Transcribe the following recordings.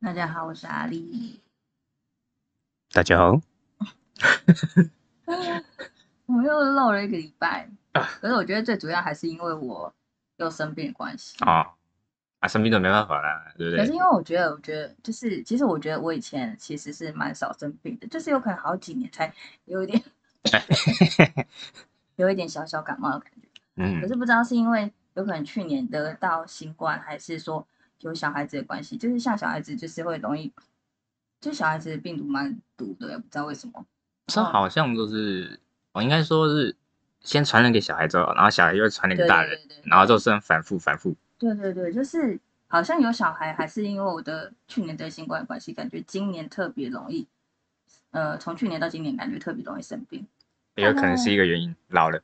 大家好，我是阿丽。大家好，我又漏了一个礼拜，啊可是我觉得最主要还是因为我又生病的关系。啊啊，生病都没办法啦，对不对？可是因为我觉得，我觉得就是，其实我觉得我以前其实是蛮少生病的，就是有可能好几年才有一点，有一点小小感冒的感觉。嗯可是不知道是因为有可能去年得到新冠，还是说有小孩子的关系，就是像小孩子就是会容易，就小孩子的病毒蛮毒的，也不知道为什么。这好像都是，我应该说是先传染给小孩之后，然后小孩又会传染给大人，对对对然后就这样反复反复。对对对，就是好像有小孩，还是因为我的去年得新冠的关系，感觉今年特别容易，呃，从去年到今年感觉特别容易生病。也有可能是一个原因，老了。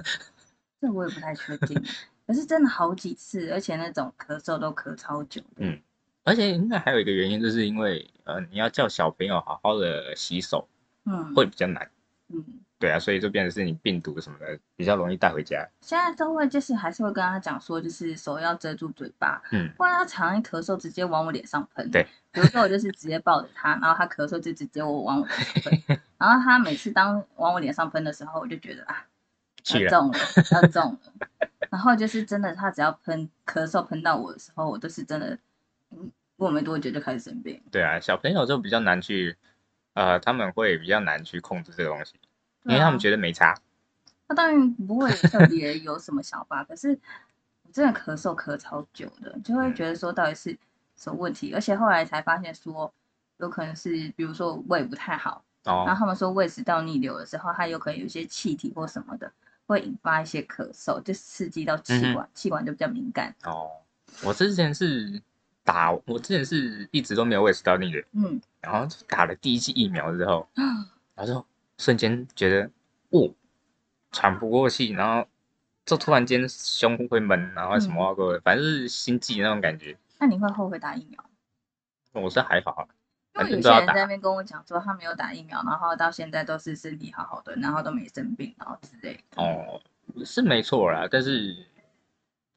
这我也不太确定，可是真的好几次，而且那种咳嗽都咳超久的。嗯而且应该还有一个原因，就是因为呃，你要叫小朋友好好的洗手嗯，会比较难。嗯，对啊，所以就变成是你病毒什么的比较容易带回家。现在都会就是还是会跟他讲说，就是手要遮住嘴巴，嗯，不然他常常一咳嗽直接往我脸上喷。对，比如说我就是直接抱着他，然后他咳嗽就直接我往我脸上喷，然后他每次当往我脸上喷的时候，我就觉得啊，气了中了，要中了。然后就是真的，他只要喷咳嗽喷到我的时候，我都是真的，嗯，过没多久就开始生病。对啊，小朋友就比较难去，呃，他们会比较难去控制这个东西，因为他们觉得没差。他当然不会特别有什么想法，可是我真的咳嗽咳超久的，就会觉得说到底是什么问题，而且后来才发现说，有可能是比如说胃不太好，然后哦，他们说胃食道逆流的时候，它有可能有一些气体或什么的，会引发一些咳嗽，就刺激到气嗯管，气管就比较敏感。哦，我之前是打，我之前是一直都没有胃食道逆流，嗯，然后打了第一剂疫苗之后，然后就瞬间觉得，哦，喘不过气，然后就突然间胸会闷，然后什么个，反正是心悸那种感觉。那你会后悔打疫苗？我是还好啊，因为有些人在那边跟我讲说，他没有打疫苗，然后到现在都是身体好好的，然后都没生病，然后之类的。哦，是没错啦，但是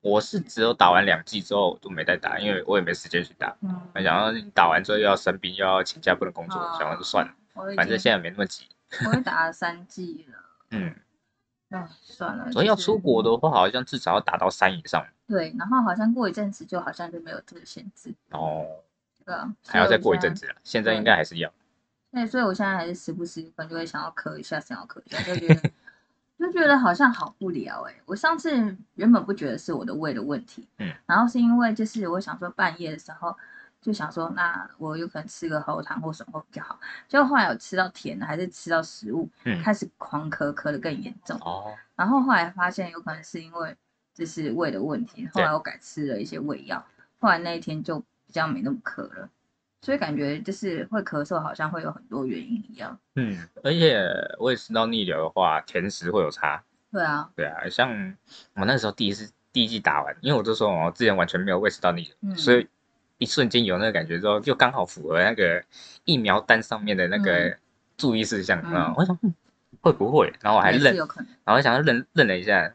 我是只有打完两剂之后就没再打，因为我也没时间去打。嗯，我想要你打完之后又要生病，又要请假不能工作，哦想完就算了，反正经现在没那么急。我也打了三剂了，嗯，唉，算了。所以要出国的话，好像至少要打到三以上对，然后好像过一阵子就好像就没有这个限制，哦，对啊，还要再过一。阵子了。现在应该还是要。对，所以我现在还是时不时可能就会想要咳一下，想要咳一下，就觉得就觉得好像好不聊哎、我上次原本不觉得是我的胃的问题，嗯，然后是因为就是我想说半夜的时候就想说，那我有可能吃个喉糖或什么会比较好，结果后来有吃到甜的，还是吃到食物，嗯开始狂咳，咳的更严重。哦，然后后来发现有可能是因为就是胃的问题，后来我改吃了一些胃药，后来那一天就比较没那么咳了，所以感觉就是会咳嗽，好像会有很多原因一样。嗯，而且胃食道逆流的话，甜食会有差。对啊，对啊，像我那时候第一次第一季打完，因为我就说我之前完全没有胃食道逆流，嗯所以一瞬间有那个感觉之后，就刚好符合那个疫苗单上面的那个注意事项嗯啊。我想、嗯、会不会？然后我还认。然后想要认认了一下，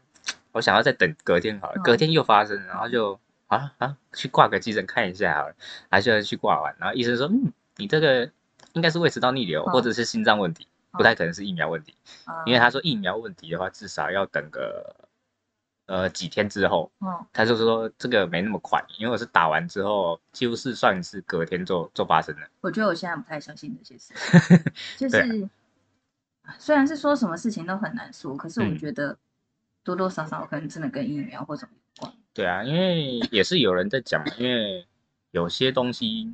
我想要再等隔天好了，嗯隔天又发生，然后就啊啊去挂个急诊看一下好了，还是去挂完，然后医生说嗯你这个应该是胃食道逆流、嗯或者是心脏问题，不太可能是疫苗问题。啊因为他说疫苗问题的话，至少要等个呃几天之后，嗯他就说这个没那么快，因为我是打完之后，几乎是算是隔天就就发生了。我觉得我现在不太相信这些事情，就是虽然是说什么事情都很难说，可是我嗯觉得多多少少可能真的跟疫苗或什么。对啊，因为也是有人在讲，因为有些东西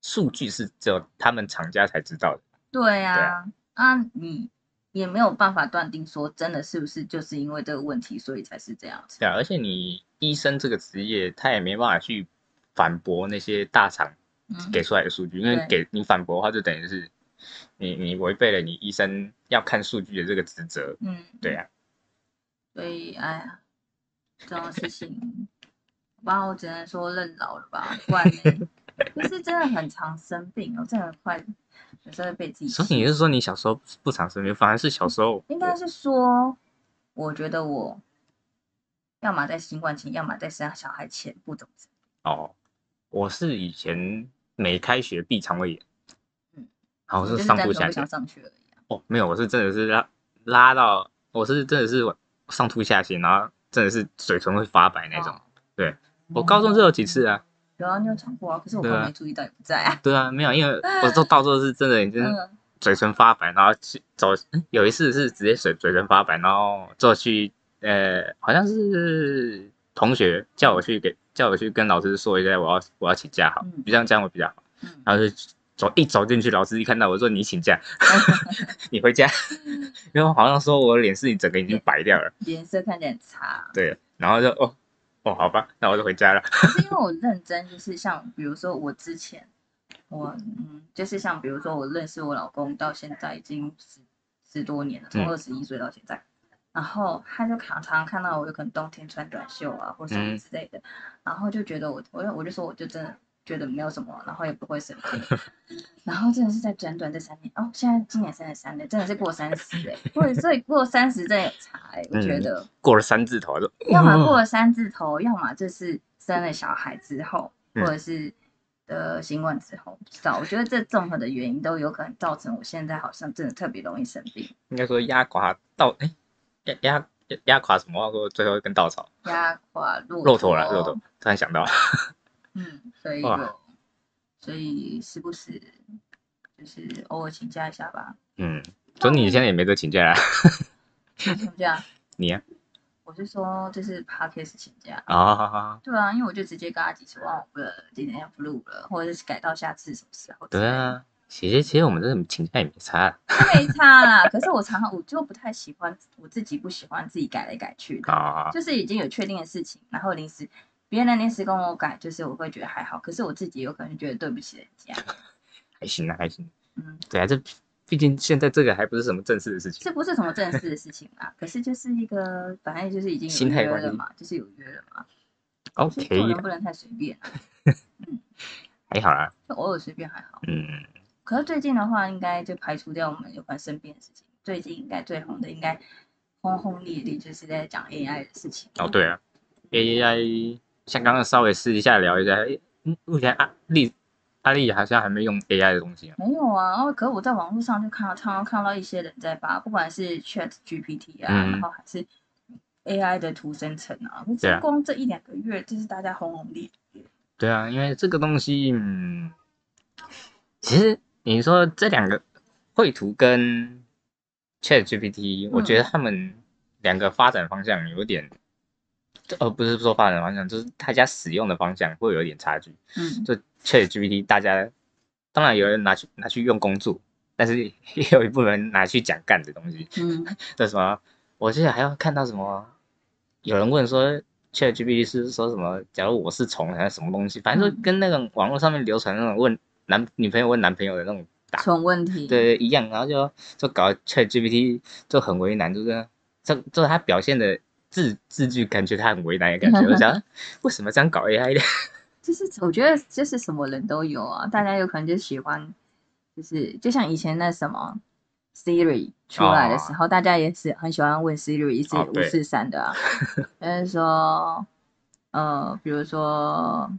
数据是只有他们厂家才知道的。对呀、啊啊，你也没有办法断定说真的是不是就是因为这个问题，所以才是这样子。对啊，而且你医生这个职业，他也没办法去反驳那些大厂嗯，给出来的数据，因为对给你反驳的话，就等于是你你违背了你医生要看数据的这个职责。嗯，对啊，所以哎呀，这种事情，吧，我只能说认老了吧，不然呢，就是真的很常生病，我真的快有时候被自己所以气你是说你小时候不常生病，反而是小时候应该是说，我觉得我要么在新冠前，要么在生小孩前不怎么生哦，我是以前每开学必肠胃炎，嗯，然后是是上吐下泻。上学而已啊。哦，没有，我是真的是拉拉到，我是真的是上吐下泻，然后真的是嘴唇会发白那种。哦。对。我高中是有几次啊，有啊，你有唱过啊，可是我根对啊。本没注意到，也不在啊。对啊，没有，因为 我都到时候是真的已经嗯，嘴唇发白，然后去走，嗯有一次是直接嘴嘴唇发白，然后之后去呃，好像是同学叫我去给叫我去跟老师说一下，我要我要请假好，嗯。这样这样会比较好。嗯。然后就走一走进去，老师一看到我说你请假，你回家，因为好像说我脸是你整个已经白掉了，脸色看起来很差。对，然后就哦哦好吧，那我就回家了。可是因为我认真，就是像比如说我之前，我嗯，就是像比如说我认识我老公到现在已经十十多年了，从嗯。二十一岁到现在，然后他就常常看到我有可能冬天穿短袖啊或什么嗯。之类的，然后就觉得我我就我就说我就真的觉得没有什么，然后也不会生病，然后真的是在短短这三年，哦，现在今年三十三了，真的是过三十哎，或者所以过三十真的有差哎、我觉嗯得。过了三字头就，要么过了 三字头，要么就是生了小孩之后，或嗯者是得新冠之后，不知道。我觉得这综合的原因都有可能造成我现在好像真的特别容易生病，应该说压垮稻哎压压垮什么？说最后一根稻草，压垮骆骆驼了，骆驼。突然想到，嗯，所以有，所以时不时就是偶尔请假一下吧。嗯，所以你现在也没得请假啊？请假，你啊？我是说就是 podcast 请假。啊，对啊，因为我就直接跟他讲说，哦，不，今天要不录了，或者是改到下次什么时候。对，啊，其实其实我们这请假也没差没差啦。可是我常常我就不太喜欢，我自己不喜欢自己改来改去的，啊，就是已经有确定的事情，然后临时别人临时跟我改，就是我会觉得还好，可是我自己有可能觉得对不起人家。还行啊，还行。嗯，对啊，这毕竟现在这个还不是什么正式的事情。这不是什么正式的事情啊，可是就是一个反正就是已经有心态了嘛，就是有约了嘛，OK，人不能太随便啊，还好啦。就偶尔随便还好。嗯，可是最近的话，应该就排除掉我们有关生病的事情。最近应该最红的，应该轰轰烈烈，就是在讲 AI 的事情。哦对啊，AI 像刚刚稍微私底下聊一下，诶嗯目前阿丽阿丽好像还没用 AI 的东西啊。没有啊，然后可是我在网络上就看到，常常看到一些人在发，不管是 Chat GPT 啊，嗯然后还是 AI 的图生成啊，对这啊光这一两个月，就是大家轰轰烈烈。对啊，因为这个东西，嗯，其实你说这两个绘图跟 Chat GPT，、我觉得他们两个发展方向有点，呃，不是说发展方向，就是大家使用的方向会有一点差距。嗯，就 Chat GPT，大家当然有人拿去拿去用工作，但是也有一部分人拿去讲干的东西。嗯，这什么？我记得还要看到什么，有人问说 ChatGPT 是说什么？假如我是虫还是什么东西？反正就嗯跟那种网络上面流传那种问男女朋友问男朋友的那种答，纯问题。，对一样，然后就就搞 ChatGPT 就很为难，就是这这他表现的字字句，感觉他很为难的感觉。我想为什么这样搞 AI 的？就是我觉得就是什么人都有啊，大家有可能就喜欢，就是就像以前那什么 Siri 出来的时候，大家也是很喜欢问 Siri 一直五四三的啊，就是说，呃，比如说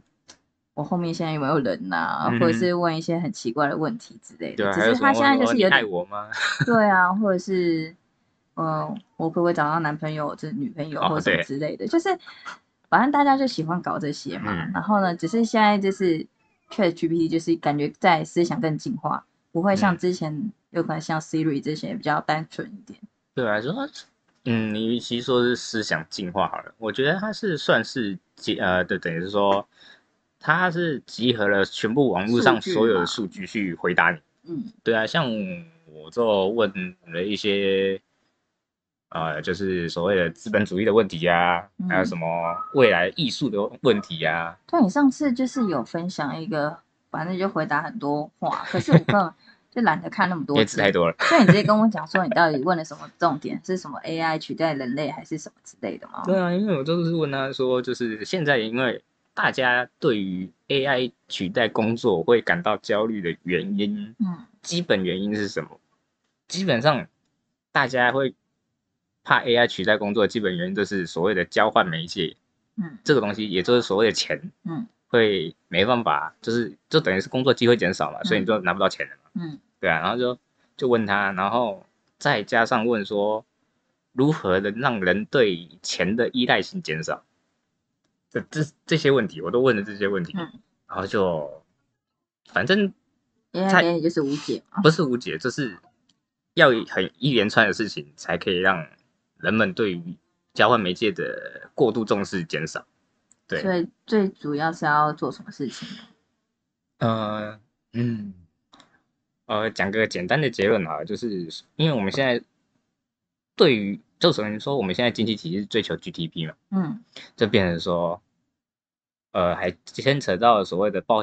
我后面现在有没有人呐、嗯或者是问一些很奇怪的问题之类的。只是他现在就是有点爱我吗？对啊，或者是，嗯、我可不可以找到男朋友、这女朋友哦或者什么之类的，就是反正大家就喜欢搞这些嘛。嗯然后呢，只是现在就是 Chat GPT 就是感觉在思想更进化，不会像嗯之前有可能像 Siri 这些比较单纯一点。对啊，说，嗯，你与其说是思想进化好了，我觉得它是算是集呃，对，等于是说，它是集合了全部网络上所有的数据去回答你。嗯对啊，像我就问了一些，呃，就是所谓的资本主义的问题啊，还有嗯什么未来艺术的问题啊，对你上次就是有分享一个，反正就回答很多话，可是我根本就懒得看那么多因为字太多了。所以你直接跟我讲说，你到底问了什么重点？是什么 AI 取代人类，还是什么之类的吗？对啊，因为我就是问他说，就是现在因为大家对于 AI 取代工作会感到焦虑的原因，嗯基本原因是什么？基本上大家会怕 AI 取代工作，基本原因就是所谓的交换媒介嗯这个东西，也就是所谓的钱嗯，会没办法，就是就等于是工作机会减少嘛，所以你就拿不到钱了嘛。嗯对啊，然后就就问他，然后再加上问说，如何能让人对钱的依赖性减少？这这这些问题我都问了这些问题，嗯然后就反正因为在给你就是无解嘛。不是无解，就是要很一连串的事情才可以让人们对于交换媒介的过度重视减少。对，所以最主要是要做什么事情呢？呃，嗯，呃，讲个简单的结论啊，就是因为我们现在对于，就首先说我们现在经济体系是追求 GDP 嘛，嗯就变成说，呃，还牵扯到所谓的报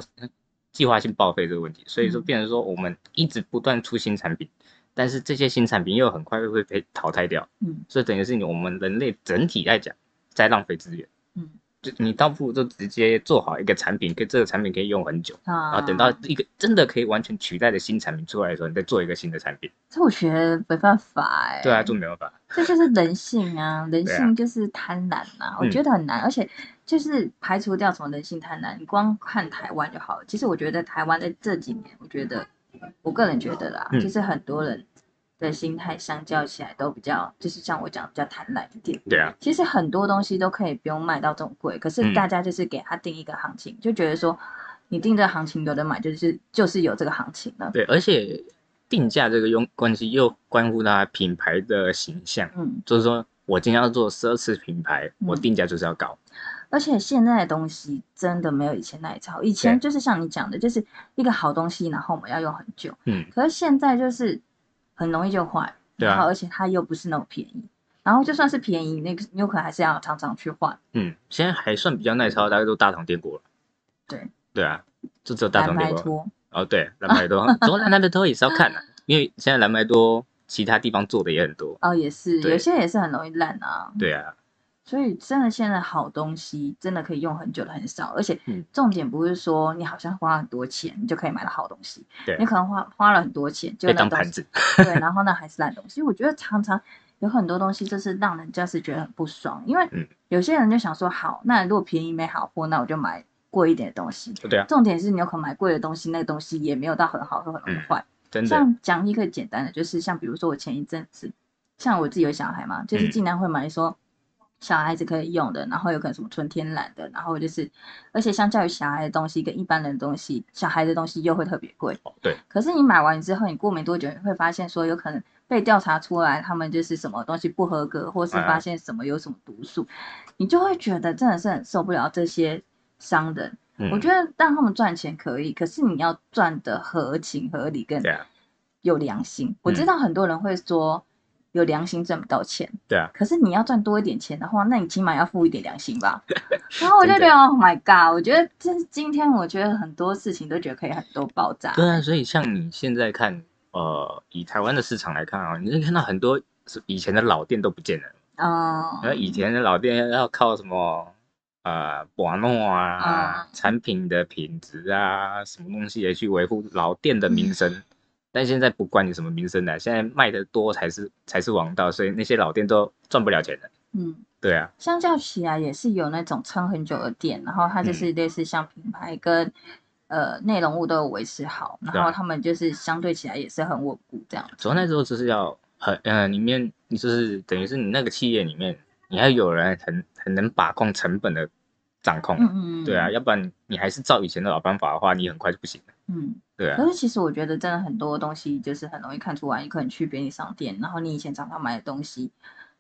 计划性报废这个问题，所以说嗯变成说我们一直不断出新产品，但是这些新产品又很快会被淘汰掉，嗯所以等于是你我们人类整体来讲在浪费资源。嗯就你倒不如就直接做好一个产品，跟这个产品可以用很久，啊，然后等到一个真的可以完全取代的新产品出来的时候，你再做一个新的产品。这我觉得没办法哎、对啊，就没有办法。这就是人性啊，人性就是贪婪啊，我嗯觉得很难，而且就是排除掉什么人性贪婪，你光看台湾就好了。其实我觉得台湾在这几年，我觉得我个人觉得啦，嗯就是很多人的心态相较起来都比较，就是像我讲比较贪婪一点。对啊，其实很多东西都可以不用卖到这么贵，可是嗯大家就是给它定一个行情，就觉得说你定这个行情有的买，就是就是有这个行情了。对，而且定价这个用关系又关乎它品牌的形象，嗯，就是说我今天要做奢侈品牌，我嗯定价就是要高。而且现在的东西真的没有以前那一套，以前就是像你讲的，就是一个好东西，然后我们要用很久。嗯，可是现在就是很容易就坏，对啊然后而且它又不是那么便宜，然后就算是便宜，那个你有可能还是要常常去换。嗯，现在还算比较耐操，大概都大同电锅了。对，对啊，就只有大蓝同电锅。哦，对，蓝白 多，不过蓝白多也是要看的、因为现在蓝白多其他地方做的也很多。哦，也是有些也是很容易烂啊。对啊，所以真的现在好东西真的可以用很久的很少，而且嗯重点不是说你好像花很多钱你就可以买到好东西，对你可能花花了很多钱就被那东西当盘子。对，然后呢还是烂东西。我觉得常常有很多东西就是让人家是觉得很不爽，因为嗯有些人就想说，好，那如果便宜没好货，那我就买贵一点的东西。对啊，重点是你有可能买贵的东西，那个东西也没有到很好或很嗯坏。真的。像讲一个简单的，就是像比如说我前一阵子，像我自己有小孩嘛，就是嗯尽量会买说小孩子可以用的，然后有可能什么纯天然的，然后就是，而且相较于小孩的东西跟一般人的东西，小孩的东西又会特别贵。哦对，可是你买完之后，你过没多久，你会发现说有可能被调查出来，他们就是什么东西不合格，或是啊发现什么有什么毒素，你就会觉得真的是很受不了这些商人。嗯，我觉得让他们赚钱可以，可是你要赚的合情合理跟有良心。我知嗯道很多人会说有良心赚不到钱，对啊，可是你要赚多一点钱的话，那你起码要付一点良心吧。然后我就觉得，Oh my god！我觉得这是今天，我觉得很多事情都觉得可以很多爆炸。对啊，所以像你现在看，呃，以台湾的市场来看啊，你会看到很多是以前的老店都不见了。嗯，然后以前的老店要靠什么呃瓦诺啊、嗯产品的品质啊，什么东西也去维护老店的名声。但现在不管你什么名声的，现在卖的多才是才是王道，所以那些老店都赚不了钱的。嗯，对啊，相较起来也是有那种撑很久的店，然后它就是嗯类似像品牌跟、呃内容物都有维持好，然后他们就是相对起来也是很稳固这样。主要那时候就是要很呃里面你就是等于是你那个企业里面，你要有人很很能把控成本的掌控。嗯嗯，嗯对啊，，要不然你还是照以前的老方法的话，你很快就不行了。嗯。对啊可，是其实我觉得真的很多东西就是很容易看出来，你可能去便利商店，然后你以前常常买的东西，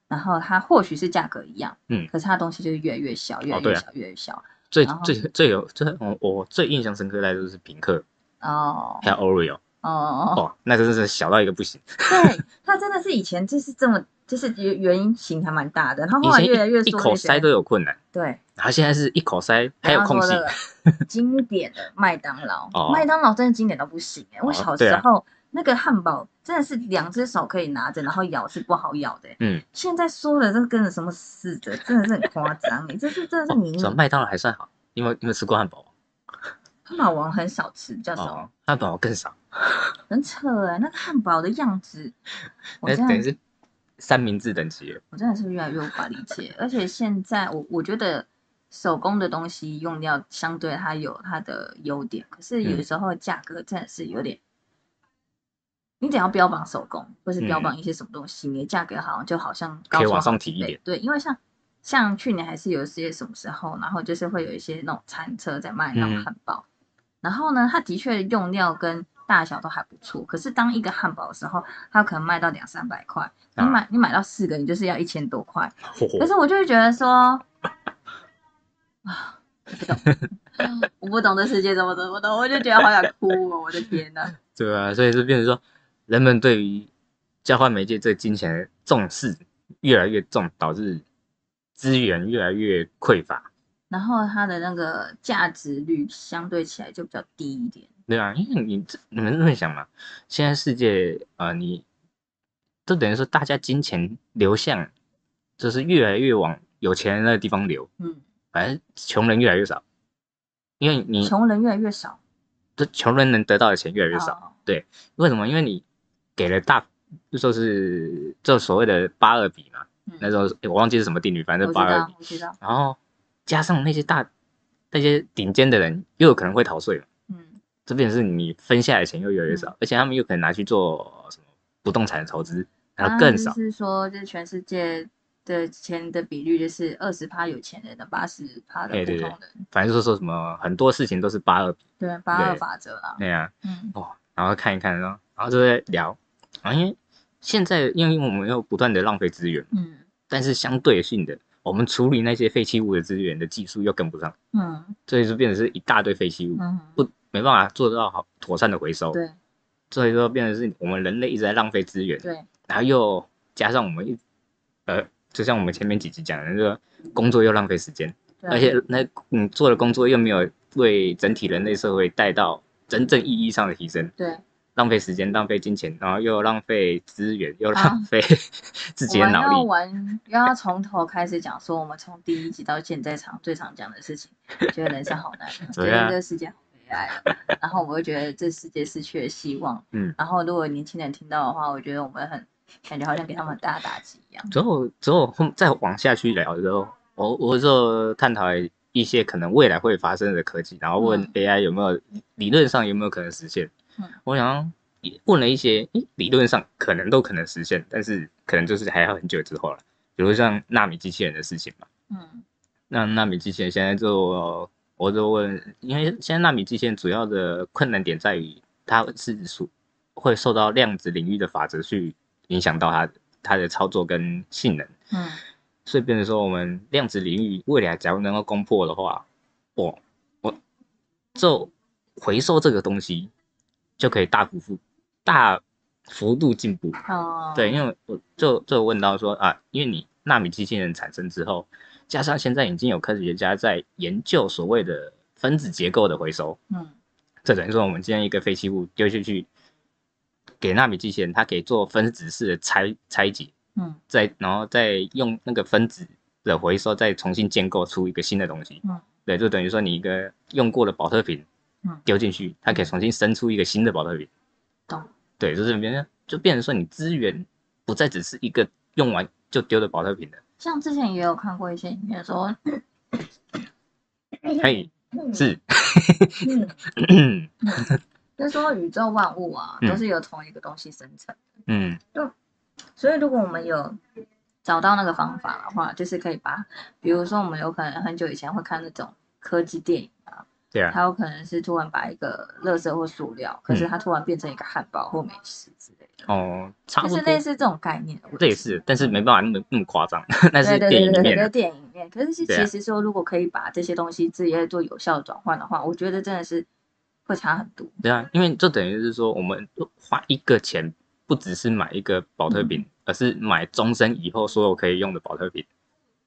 然后它或许是价格一样，嗯可是它东西就是越来越小，越来越小，越来越小。最最最有最我我最印象深刻的就是品客哦还有 Oreo，哦哦，哦，那真的是小到一个不行。对，它真的是以前就是这么，就是圆圆形还蛮大的，然后后来越来越一一缩越小口塞都有困难，对，然后现在是一口塞还有空隙 经典的麦当劳，哦麦当劳真的经典到不行哎、我哦小时候、那个汉堡真的是两只手可以拿着，然后咬是不好咬的、欸。嗯，现在说的这跟着什么似的，真的是很夸张哎，这是真的是迷你主要麦当劳还算好，你有你有吃过汉堡？汉堡王很少吃，比较少，哦，汉堡更少，很扯哎、那个汉堡的样子，我真的那等于是三明治等级了。我真的是越来越无法理解，而且现在我我觉得手工的东西用料相对它有它的优点，可是有嗯。时候价格真的是有点，你只要标榜手工，或是标嗯。榜一些什么东西，你的价格好像就好像高出可以往上提一点。对，因为像像去年还是有一些什么时候，然后就是会有一些那种餐车在卖那种嗯。汉堡，然后呢，它的确用料跟大小都还不错，可是当一个汉堡的时候，它可能卖到两三百块，你啊。买你买到四个，你就是要一千多块。可是我就会觉得说，啊，我不懂，我不懂这世界怎么怎么懂，我就觉得好想哭哦，我的天呐！对啊，所以就变成说，人们对于交换媒介这金钱的重视越来越重，导致资源越来越匮乏。然后它的那个价值率相对起来就比较低一点。对啊，因为你这你们这么想嘛，现在世界呃，你都等于说大家金钱流向就是越来越往有钱人那个地方流，嗯，反正穷人越来越少，因为你穷人越来越少，这穷人能得到的钱越来越少。哦为什么？因为你给了大，就说是这所谓的八二比嘛，嗯那时候诶我忘记是什么定律，反正八二比，，然后加上那些大那些顶尖的人又有可能会逃税嘛，嗯这便是你分下来的钱又越来越少，而且他们又可能拿去做什么不动产的投资，然后更少啊。就是说，就是全世界的钱的比率就是二十趴有钱人的八十趴的普通。人，反正就是说什么很多事情都是八二比对八二法则啦。那样嗯。哦，然后看一看，然后然后就在聊。啊，因为现在因为我们又不断的浪费资源。嗯。但是相对性的，我们处理那些废弃物的资源的技术又跟不上，嗯。所以就变成是一大堆废弃物，嗯，不没办法做到好妥善的回收，对。所以说变成是我们人类一直在浪费资源，对，然后又加上我们一呃，就像我们前面几集讲的，那个工作又浪费时间，而且那你做的工作又没有为整体人类社会带到真正意义上的提升，对，浪费时间、浪费金钱，然后又浪费资源，又啊浪费 自己要的脑力。玩，又要从头开始讲，说我们从第一集到现在常最常讲的事情，觉得人生好难，觉得这个世界好悲哀。哦，然后我会觉得这世界失去了希望，嗯，然后如果年轻人听到的话，我觉得我们很感觉好像给他们很大的打击一样，之后之后后再往下去聊的时候，我我就探讨一些可能未来会发生的科技，然后问嗯 AI 有没有理论上有没有可能实现。嗯我想也问了一些，诶理论上可能都可能实现，但是可能就是还要很久之后了。比如像纳米机器人的事情嘛，嗯那纳米机器人现在就我就问，因为现在纳米机器人主要的困难点在于它是属会受到量子领域的法则去影响到它它的操作跟性能。嗯所以变成说，我们量子领域未来假如能够攻破的话，我我就回收这个东西就可以大幅幅大幅度进步。哦，对，因为我就就问到说啊，因为你纳米机器人产生之后，加上现在已经有科学家在研究所谓的分子结构的回收，嗯这等于说我们今天一个废弃物丢进去，给纳米机器人，它可以做分子式的拆拆解。嗯再然后再用那个分子的回收，再重新建构出一个新的东西。嗯，对，就等于说你一个用过的保特瓶，嗯丢进去，它可以重新生出一个新的保特瓶。懂，对，就是变成就变成说你资源不再只是一个用完就丢的保特瓶了。像之前也有看过一些影片说，嘿，是，嗯 就是说宇宙万物啊嗯都是由同一个东西生成。嗯就所以，如果我们有找到那个方法的话，就是可以把，比如说我们有可能很久以前会看那种科技电影啊，对啊，它有可能是突然把一个垃圾或塑料，可是它突然变成一个汉堡或美食之类的，哦，差就是类似这种概念。类似，但是没办法那么那么夸张，那是电影里面的对。电影里面。可是其实说，如果可以把这些东西直接做有效转换的话，我觉得真的是会差很多。对啊，因为就等于是说，我们花一个钱，不只是买一个保特瓶，而是买终身以后所有可以用的保特瓶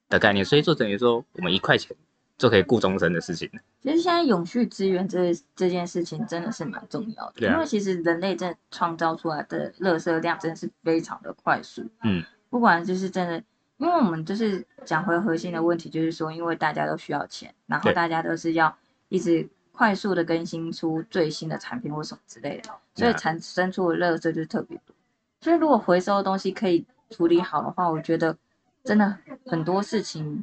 的概念，所以就等于说，我们一块钱就可以顾终身的事情。其实现在永续资源这这件事情真的是蛮重要的，啊因为其实人类真的创造出来的垃圾量真的是非常的快速。嗯，不管就是真的，因为我们就是讲回核心的问题，就是说，因为大家都需要钱，然后大家都是要一直快速的更新出最新的产品或什么之类的，所以产生出的垃圾就特别多。所以如果回收的东西可以处理好的话，我觉得真的很多事情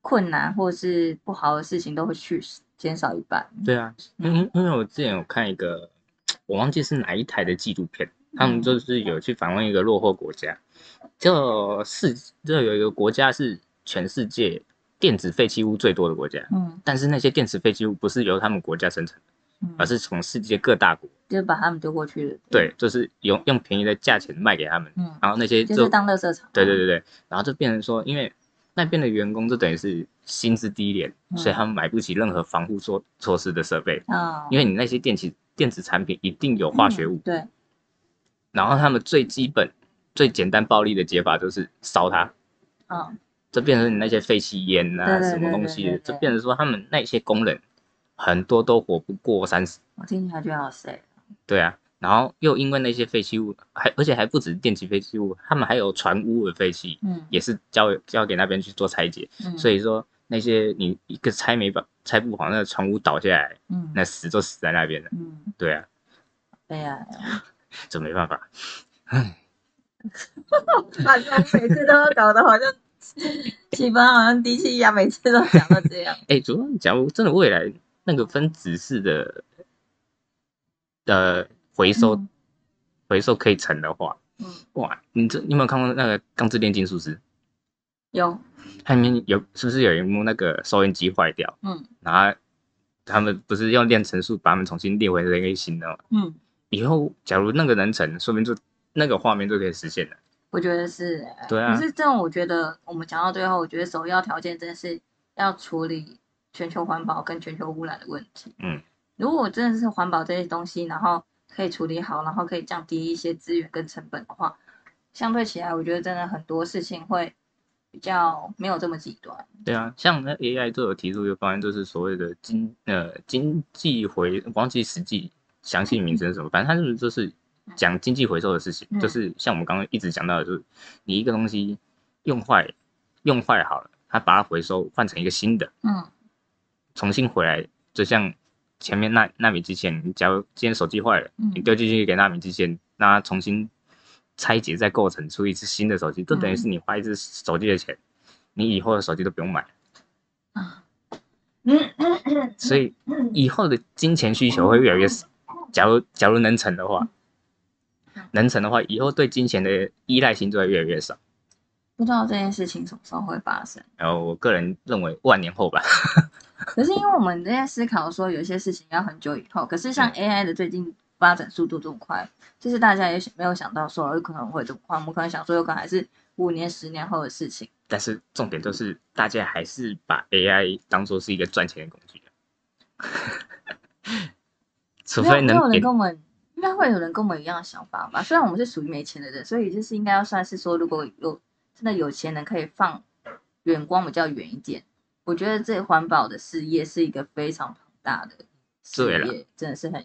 困难或是不好的事情都会去减少一半。对啊，因因因为我之前有看一个，我忘记是哪一台的纪录片，他们就是有去访问一个落后国家，就世就有一个国家是全世界电子废弃物最多的国家，嗯。但是那些电子废弃物不是由他们国家生成的，嗯，而是从世界各大国，就把他们丢过去了。对，就是用用便宜的价钱卖给他们，嗯，然后那些就就是当垃圾场。对对对对，然后就变成说，因为那边的员工就等于是薪资低廉，嗯。所以他们买不起任何防护措措施的设备，啊，因为你那些电器电子产品一定有化学物，嗯对，然后他们最基本、最简单暴力的解法就是烧它，嗯这变成你那些废弃烟啊什么东西就变成说他们那些工人很多都活不过三十，我听起来就好 sad。对啊，然后又因为那些废弃物，还而且还不止电气废弃物，他们还有船污的废气，嗯也是交交给那边去做拆解，嗯，所以说那些你一个拆没把拆不好，那个船屋倒下来，嗯那死就死在那边了。嗯，对啊，悲哀啊。这没办法。反正每次都要搞得好像 气氛好像低气压，每次都讲到这样。哎，主要假如真的未来那个分子式的的回收、嗯回收可以成的话，嗯，哇，你这你有没有看过那个《钢之炼金术师》？有，它里面有是不是有一幕那个收音机坏掉，嗯然后他们不是用炼成术把他们重新炼回成一个新的吗？嗯，以后假如那个能成，说明就那个画面就可以实现了。我觉得是、欸。对啊可是这种，我觉得我们讲到最后，我觉得首要条件真的是要处理全球环保跟全球污染的问题。嗯，如果真的是环保这些东西，然后可以处理好，然后可以降低一些资源跟成本的话，相对起来，我觉得真的很多事情会比较没有这么极端。对啊，像那 AI 都有提出一个方案，就是所谓的经呃经济回，忘记实际详细名称什么，反正它就是就是讲经济回收的事情，嗯。就是像我们刚刚一直讲到的，就是你一个东西用坏用坏好了，它把它回收换成一个新的，嗯。重新回来，就像前面那纳米机器人，你假如今天手机坏了，嗯你丢进去给纳米机器人，让它重新拆解再构成出一只新的手机，就等于是你花一只手机的钱，你以后的手机都不用买。啊。嗯嗯嗯，所以以后的金钱需求会越来越少。假如假如能成的话，能成的话，以后对金钱的依赖性就会越来越少。不知道这件事情什么时候会发生。然后我个人认为万年后吧，可是因为我们在思考说有些事情要很久以后，可是像 AI 的最近发展速度这么快，就是大家也没有想到说有可能会这么快，我们可能想说有可能还是五年、十年后的事情。但是重点就是大家还是把 AI 当做是一个赚钱的工具。除非能点人跟我们，应该会有人跟我们一样的想法吧？虽然我们是属于没钱的人，所以就是应该要算是说，如果有真的有钱人可以放远光比较远一点，我觉得这环保的事业是一个非常庞大的事业，真的是很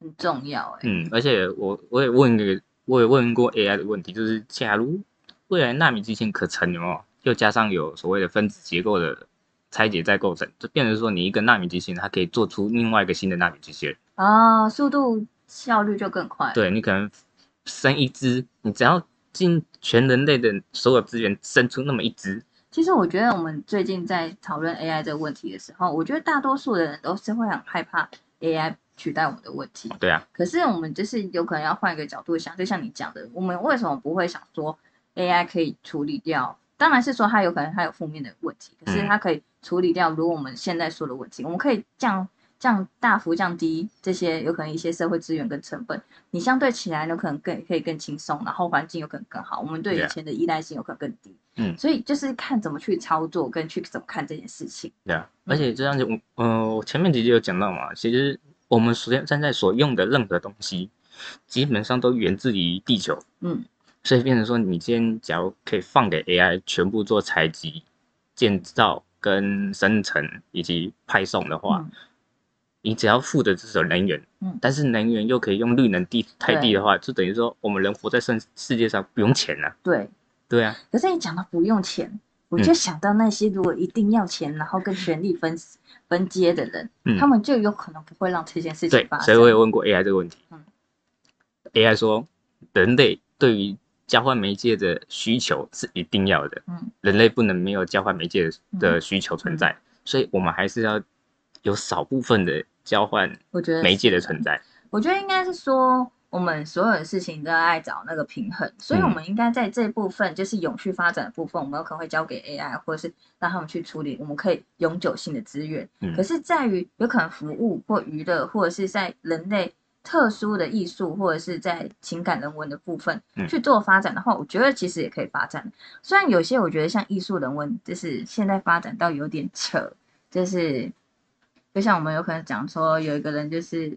很重要哎、嗯，而且我我也问一个，我也问过 AI 的问题，就是假如未来纳米机器人可成，有没有？又加上有所谓的分子结构的拆解再构成，就变成说你一个纳米机器人，它可以做出另外一个新的纳米机器人。啊，速度效率就更快。，对你可能生一只，你只要尽全人类的所有资源生出那么一只，其实我觉得我们最近在讨论 AI 这个问题的时候，我觉得大多数的人都是会很害怕 AI 取代我们的问题。对啊，可是我们就是有可能要换一个角度想，就像你讲的，我们为什么不会想说 AI 可以处理掉？当然是说它有可能它有负面的问题，可是嗯它可以处理掉。如果我们现在说的问题，我们可以降降大幅降低这些有可能一些社会资源跟成本，你相对起来有可能更可以更轻松，然后环境有可能更好，我们对以前的依赖性有可能更低。嗯所以就是看怎么去操作，跟去怎么看这件事情。对啊，而且这样子，我呃，我前面几集有讲到嘛，其实我们所现在所用的任何东西，基本上都源自于地球。嗯，所以变成说，你今天假如可以放给 AI 全部做采集、建造、跟生成以及派送的话，嗯你只要付的只是能源，嗯。但是能源又可以用绿能地太低的话，就等于说我们人活在世世界上不用钱了、对。对啊，可是你讲到不用钱，我嗯。就想到那些如果一定要钱，然后跟权力分 分接的人，嗯。他们就有可能不会让这件事情发，生。所以我也问过 AI 这个问题。嗯。AI 说，人类对于交换媒介的需求是一定要的，嗯，人类不能没有交换媒介的需求存在，所以我们还是要有少部分的交换我觉得媒介的存在。我觉得应该是说，我们所有的事情都要爱找那个平衡，所以我们应该在这部分，就是永续发展的部分，我们有可能会交给 AI，或者是让他们去处理，我们可以永久性的资源。嗯可是在于有可能服务或娱乐，或者是在人类特殊的艺术，或者是在情感人文的部分嗯去做发展的话，我觉得其实也可以发展。虽然有些我觉得像艺术人文，就是现在发展到有点扯，就是就像我们有可能讲说，有一个人就是。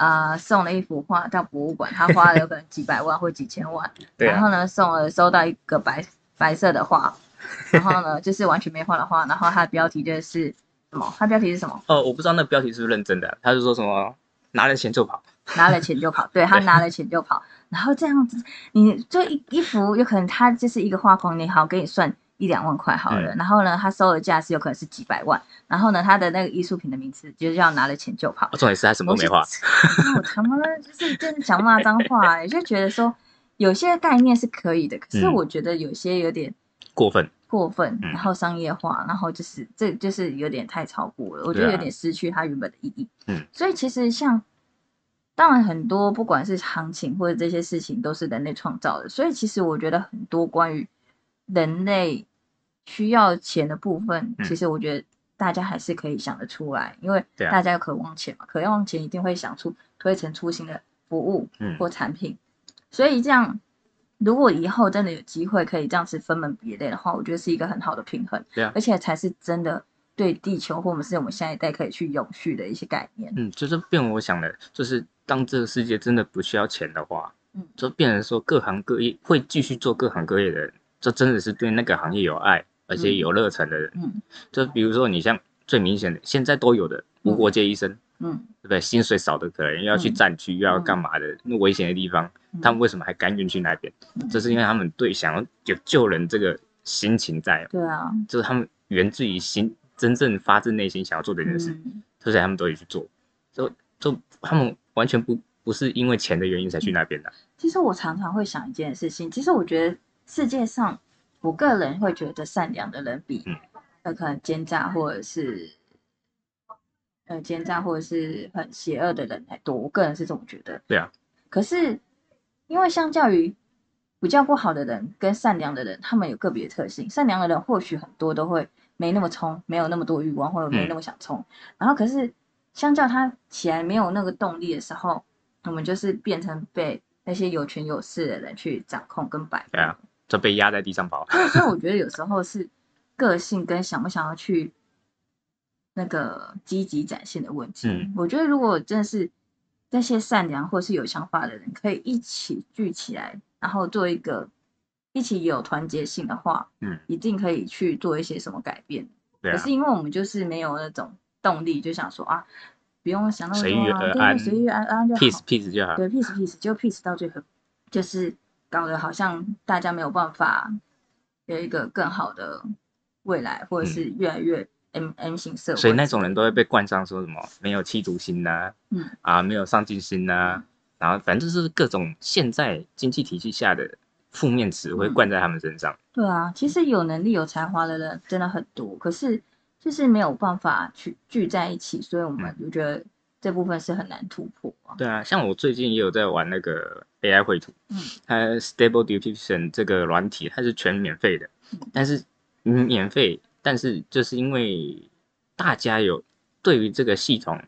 啊、送了一幅画到博物馆，他花了有可能几百万或几千万，对啊，然后呢，送了收到一个白白色的画，然后呢，就是完全没画的画，然后它的标题就是什么？它标题是什么？哦，我不知道那标题是不是认真的，他是说什么拿了钱就跑，拿了钱就跑，对 他拿了钱就跑，然后这样子，你就一一幅有可能他就是一个画框，你好给你算一两万块好了，嗯然后呢，他收的价是有可能是几百万，然后呢，他的那个艺术品的名字就是要拿了钱就跑。哦重点是他什么都没画，我我他妈的就是真的想骂脏话、欸，就觉得说有些概念是可以的，可是嗯我觉得有些有点过分。过分，嗯然后商业化，然后就是这就是有点太超过了，我觉得有点失去它原本的意义。嗯，所以其实像当然很多不管是行情或者这些事情都是人类创造的，所以其实我觉得很多关于人类需要钱的部分，嗯其实我觉得大家还是可以想得出来，因为大家有渴望钱嘛，渴望钱一定会想出推陈出新的服务嗯或产品，所以这样。如果以后真的有机会可以这样子分门别类的话，我觉得是一个很好的平衡，对啊而且才是真的对地球或我们是我们下一代可以去永续的一些概念。嗯，就是变我想的，就是当这个世界真的不需要钱的话，嗯就变成说各行各业会继续做各行各业的人，这真的是对那个行业有爱而且有热忱的人。嗯就比如说你像最明显的，现在都有的无国界医生，嗯，对不对？薪水少的可能又要去嗯战区，又要干嘛的？那危险的地方，嗯他们为什么还甘愿去那边？嗯这是因为他们对想要有救人这个心情在，对啊，就是他们源自于心真正发自内心想要做这件事，嗯所以他们都会去做。就就他们完全不不是因为钱的原因才去那边的。其实我常常会想一件事情，其实我觉得世界上，我个人会觉得善良的人比嗯呃可能奸诈或者是呃奸诈或者是很邪恶的人还多，我个人是这么觉得。对啊，可是因为相较于比较不好的人跟善良的人，他们有个别的特性。善良的人或许很多都会没那么冲，没有那么多欲望，或者没那么想冲。然后可是相较他起来没有那个动力的时候，我们就是变成被那些有权有势的人去掌控跟摆布。对啊，就被压在地上跑。所以我觉得有时候是个性跟想不想要去那个积极展现的问题。嗯我觉得如果真的是那些善良或是有想法的人，可以一起聚起来，然后做一个一起有团结性的话，嗯，一定可以去做一些什么改变。对啊可是，因为我们就是没有那种动力，就想说啊，不用想那么随多啊，对遇而安随遇而安就好。peace peace 就好。对，peace peace，就 peace 到最后，就是搞得好像大家没有办法有一个更好的未来，或者是越来越 M、M 型社会。嗯所以那种人都会被冠上说什么没有企图心呐、嗯啊没有上进心呐、然后反正就是各种现在经济体系下的负面词汇嗯灌在他们身上。对啊，其实有能力、有才华的人真的很多，可是就是没有办法去聚在一起，所以我们就觉得这部分是很难突破啊。对啊，像我最近也有在玩那个 AI 绘图，嗯。它 Stable Diffusion 这个软体它是全免费的，嗯。但是嗯免费，但是就是因为大家有对于这个系统，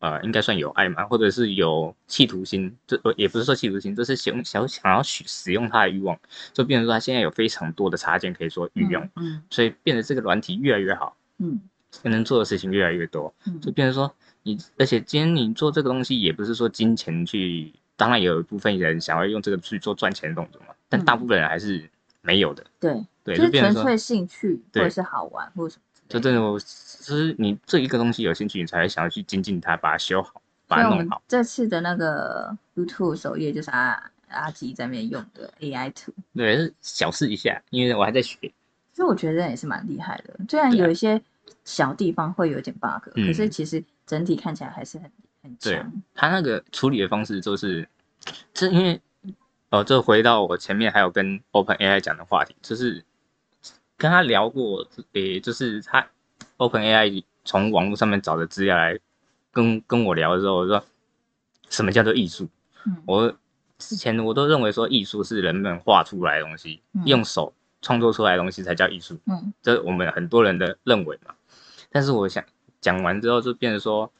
呃，应该算有爱嘛，或者是有企图心，这呃也不是说企图心，就是想想想要使使用它的欲望，就变成说它现在有非常多的插件可以说运用，嗯所以变得这个软体越来越好，嗯。能做的事情越来越多，嗯。就变成说你，而且今天你做这个东西也不是说金钱去，当然也有一部分人想要用这个去做赚钱的动作嘛，但嗯大部分人还是没有的。对，对，就就是纯粹兴趣或者是好玩或者什么。就真的我，就是你这一个东西有兴趣，你才会想要去精进它，把它修好，把它弄好。这次的那个 YouTube 首页就是阿阿吉在那边用的 AI 图，对，是小试一下，因为我还在学。其实我觉得也是蛮厉害的。虽然有一些小地方会有点 bug，、嗯可是其实整体看起来还是很很对强。它那个处理的方式就是，这因为哦，这回到我前面还有跟 Open AI 讲的话题，就是跟他聊过，诶，就是他 Open AI 从网络上面找的资料来跟跟我聊的时候，我说什么叫做艺术？嗯我之前我都认为说艺术是人们画出来的东西，嗯用手创作出来的东西才叫艺术，嗯这我们很多人的认为嘛。但是我想讲完之后，就变成说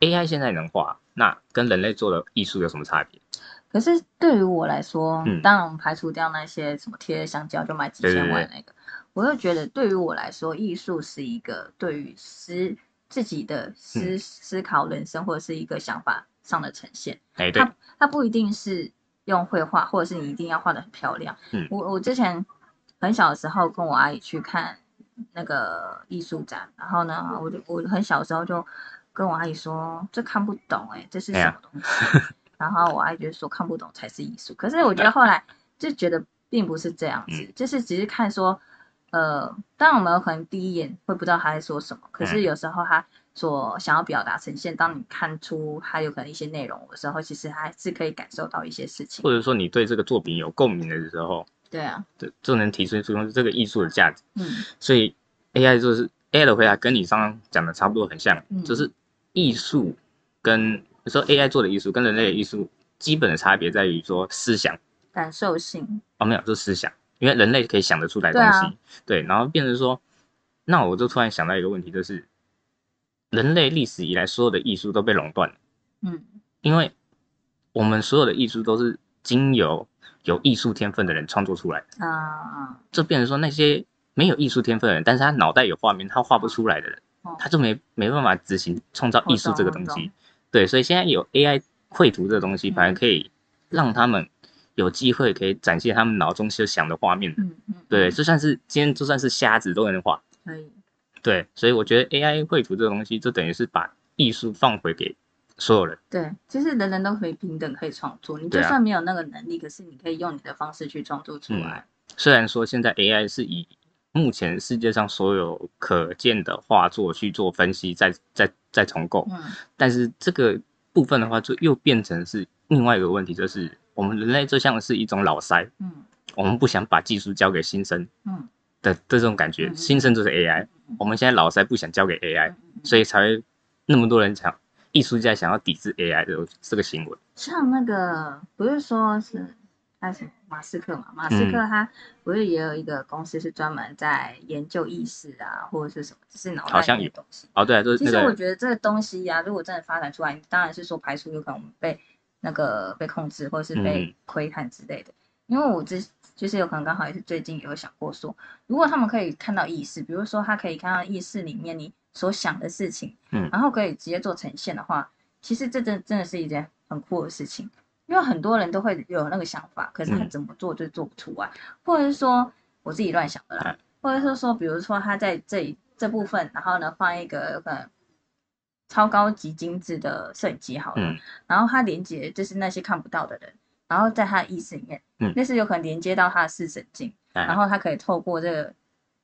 AI 现在能画，那跟人类做的艺术有什么差别？可是对于我来说，嗯当然我们排除掉那些什么贴香蕉就卖几千万那个，我又觉得对于我来说，艺术是一个对于思自己的思、嗯思考人生或者是一个想法上的呈现。哎，对，它不一定是用绘画，或者是你一定要画的很漂亮。嗯我我之前很小的时候跟我阿姨去看那个艺术展，然后呢，我就我很小的时候就跟我阿姨说，这看不懂哎、这是什么东西？然后我阿姨就说看不懂才是艺术。可是我觉得后来就觉得并不是这样子，嗯就是只是看说，呃，当然我们有可能第一眼会不知道他在说什么，可是嗯有时候他所想要表达呈现，当你看出他有可能一些内容的时候，其实还是可以感受到一些事情或。者说你对这个作品有共鸣的时候，对啊，这就能提出出这个艺术的价值。嗯所以 AI 就是 AI 的回答跟你刚刚讲的差不多很像，嗯就是艺术跟你说 AI 做的艺术跟人类的艺术基本的差别在于说思想。感受性，哦，没有，就是思想，因为人类可以想得出来东对西，啊对，然后变成说，那我就突然想到一个问题，就是人类历史以来所有的艺术都被垄断了，嗯。因为我们所有的艺术都是经由有艺术天分的人创作出来的。啊，就变成说那些没有艺术天分的人，但是他脑袋有画面，他画不出来的人，哦他就没没办法执行创造艺术这个东西。对，所以现在有 AI 绘图这个东西，嗯反而可以让他们有机会可以展现他们脑中所想的画面。嗯嗯，对，嗯就算是今天就算是瞎子都能画。可以，对，所以我觉得 AI 绘图这个东西，就等于是把艺术放回给所有人。对，其实人人都可以平等可以创作，你就算没有那个能力，可是你可以用你的方式去创作出嗯来。虽然说现在 AI 是以目前世界上所有可见的画作去做分析，再再再重构，嗯。但是这个部分的话，就又变成是另外一个问题，就是我们人类就像是一种老塞，嗯。我们不想把技术交给新生嗯。的的这种感觉，新生就是 AI，嗯我们现在老塞不想交给 AI，所以才会那么多人想艺术家想要抵制 AI 的这个行为。像那个不是说是他是马斯克嘛？马斯克嗯他不是也有一个公司是专门在研究意识啊，或者是什么，就是脑袋的东西。哦，对啊，就是其实我那个觉得这个东西呀、如果真的发展出来，当然是说排除有可能我们被那个被控制，或者是被嗯窥探之类的。因为我之就是有可能刚好也是最近有想过说，如果他们可以看到意识，比如说他可以看到意识里面你所想的事情，嗯然后可以直接做呈现的话，其实这真真的是一件很酷的事情。因为很多人都会有那个想法，可是他嗯。怎么做就做不出来，或者是说我自己乱想的啦，嗯。或者是说，比如说他在这里这部分，然后呢放一个有可能超高级精致的摄影机好了，嗯。然后他连接就是那些看不到的人，然后在他的意识里面，嗯那是有可能连接到他的视神经，哎。然后他可以透过这个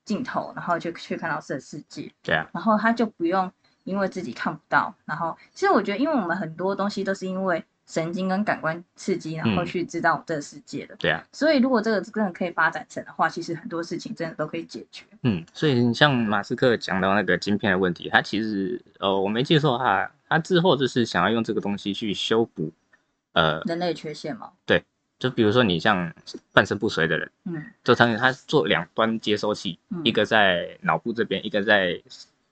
镜头，然后就去看到这个世界，对啊，然后他就不用因为自己看不到，然后其实我觉得，因为我们很多东西都是因为神经跟感官刺激，然后嗯。去知道这个世界的，对啊，所以如果这个真的可以发展成的话，其实很多事情真的都可以解决。嗯，所以你像马斯克讲到那个晶片的问题，他其实呃我没记错的话，他之后就是想要用这个东西去修补，呃，人类缺陷嘛，就比如说你像半身不遂的人，嗯。就他他做两端接收器，嗯。一个在脑部这边，一个在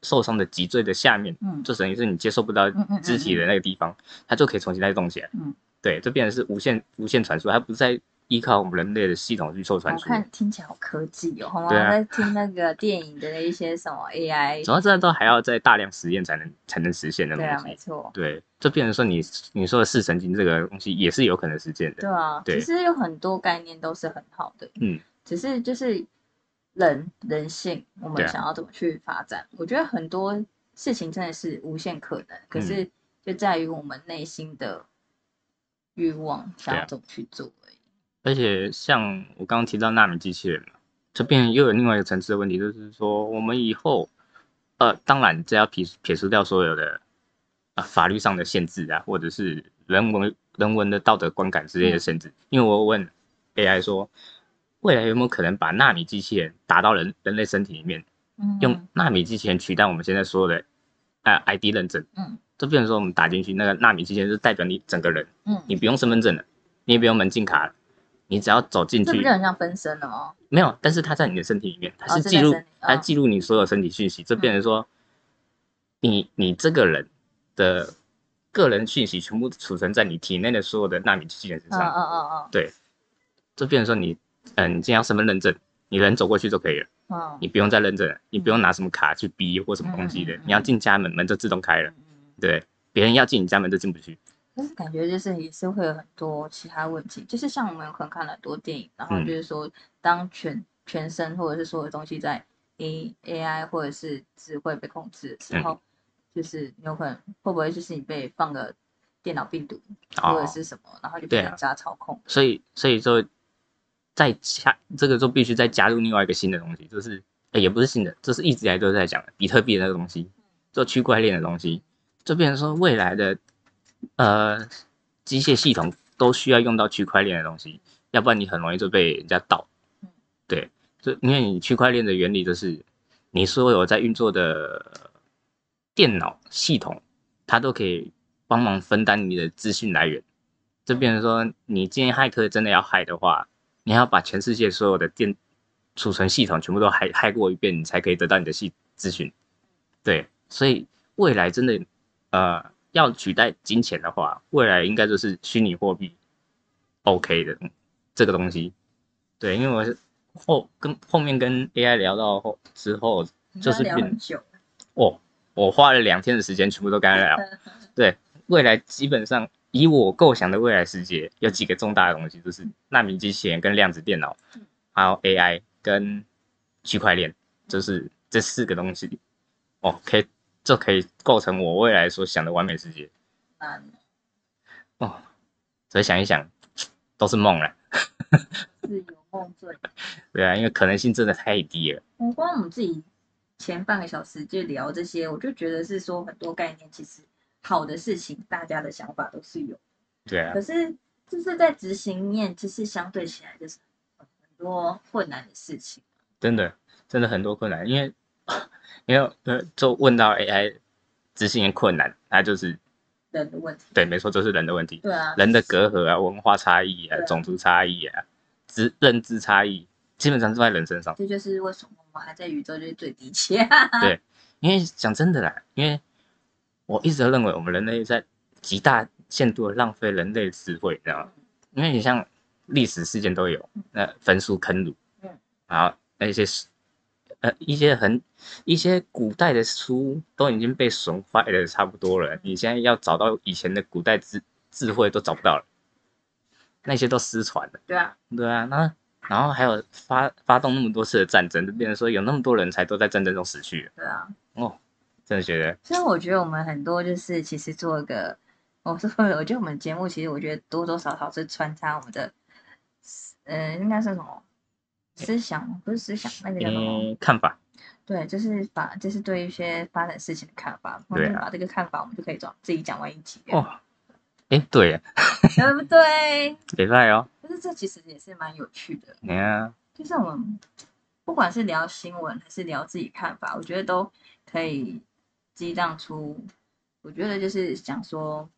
受伤的脊椎的下面，嗯就等于是你接受不到肢体的那个地方，它就可以重新再动起来。嗯，对，这变成是无线无线传输，它不再依靠我们人类的系统去受传输。我看听起来好科技哦，好吗？啊在听那个电影的那一些什么 AI，主要这都还要在大量实验才能才能实现的东对啊，西。没错，对，就变成说你你说的视神经这个东西也是有可能实现的。对啊，对其实有很多概念都是很好的，嗯，只是就是人人性，我们想要怎么去发展？我觉得很多事情真的是无限可能，可嗯是就在于我们内心的欲望想要怎么去做而已。而且像我刚刚提到纳米机器人嘛，这边又有另外一个层次的问题，就是说我们以后，呃，当然这要撇撇除掉所有的啊、法律上的限制啊，或者是人文人文的道德观感之类的限制。因为我问 AI 说，未来有没有可能把纳米机器人打到人人类身体里面，嗯。用纳米机器人取代我们现在所有的呃 ID 认证？嗯。就变成说我们打进去那个纳米机器人就代表你整个人，嗯，你不用身份证了，你也不用门禁卡了，你只要走进去。这不就，很像分身了哦？没有，但是它在你的身体里面，它哦是记录它哦。记录你所有身体讯息，这变成说，你你这个人的个人讯息全部储存在你体内的所有的纳米机器人身上。嗯嗯，嗯嗯。对，就变成说你，嗯、你今天要身份认证，你人走过去就可以了，嗯。你不用再认证了，你不用拿什么卡去逼或什么东西的你要进家门，门就自动开了。对，别人要进你家门就进不去，但是感觉就是也是会有很多其他问题，就是像我们有可能看了很多电影，然后嗯。就是说，当全全身或者是所有东西在 A A I 或者是智慧被控制的时嗯。候，就是有可能会不会就是你被放个电脑病毒哦。或者是什么，然后就被人家操控。所以所以就再加这个就必须再加入另外一个新的东西，就是、诶也不是新的，这是一直以来都在讲的比特币那个东西，做区块链的东西，就变成说未来的呃机械系统都需要用到区块链的东西，要不然你很容易就被人家盗嗯。对，就因为你区块链的原理就是你所有在运作的电脑系统，它都可以帮忙分担你的资讯来源。就变成说，你今天骇客真的要害的话，你要把全世界所有的电储存系统全部都害害过一遍，你才可以得到你的系资讯。对，所以未来真的呃要取代金钱的话，未来应该就是虚拟货币 OK 的这个东西。对，因为我是后跟后面跟 AI 聊到后之后，就是聊变哦，我花了两天的时间，全部都跟他聊。对，未来基本上以我构想的未来世界，有几个重大的东西，就是纳米机器人跟量子电脑，还有 AI 跟区块链，就是这四个东西，哦，可以就可以构成我未来所想的完美世界。嗯哦，所以想一想，都是梦了。自由梦醉。对啊，因为可能性真的太低了。我光我们自己前半个小时就聊这些，我就觉得是说很多概念其实好的事情，大家的想法都是有，对啊可，是就是在执行面，其实相对起来就是很多困难的事情。真的真的很多困难，因为因为呃，就问到 AI 执行的困难，它就是人的问题。对，没错，就是人的问题。对啊，人的隔阂啊、文化差异啊、啊种族差异啊、知认知差异，基本上都在人身上。这就是为什么我们还在宇宙就是最低级。对，因为讲真的啦，因为我一直都认为我们人类在极大限度的浪费人类的智慧，你知道吗？因为你像历史事件都有，那焚书坑儒，嗯然后那些书呃一些很一些古代的书都已经被损坏的差不多了，你现在要找到以前的古代智智慧都找不到了，那些都失传了。对啊，对啊，那然后还有发发动那么多次的战争，就变成说有那么多人才都在战争中死去了对啊。哦，真的觉得所以我觉得我们很多就是其实做一个，我是会，我觉得我们节目其实我觉得多多少少是穿插我们的，呃，应该是什么思想，不是思想，那个叫什么？嗯看法，对，就是把就是对一些发展事情的看法，我们把这个看法我们就可以讲自己讲完一集了，哦，哎对耶，对不对？礼拜哦，就是这其实也是蛮有趣的，对啊，就是我们不管是聊新闻还是聊自己看法，我觉得都可以激荡出，我觉得就是想说，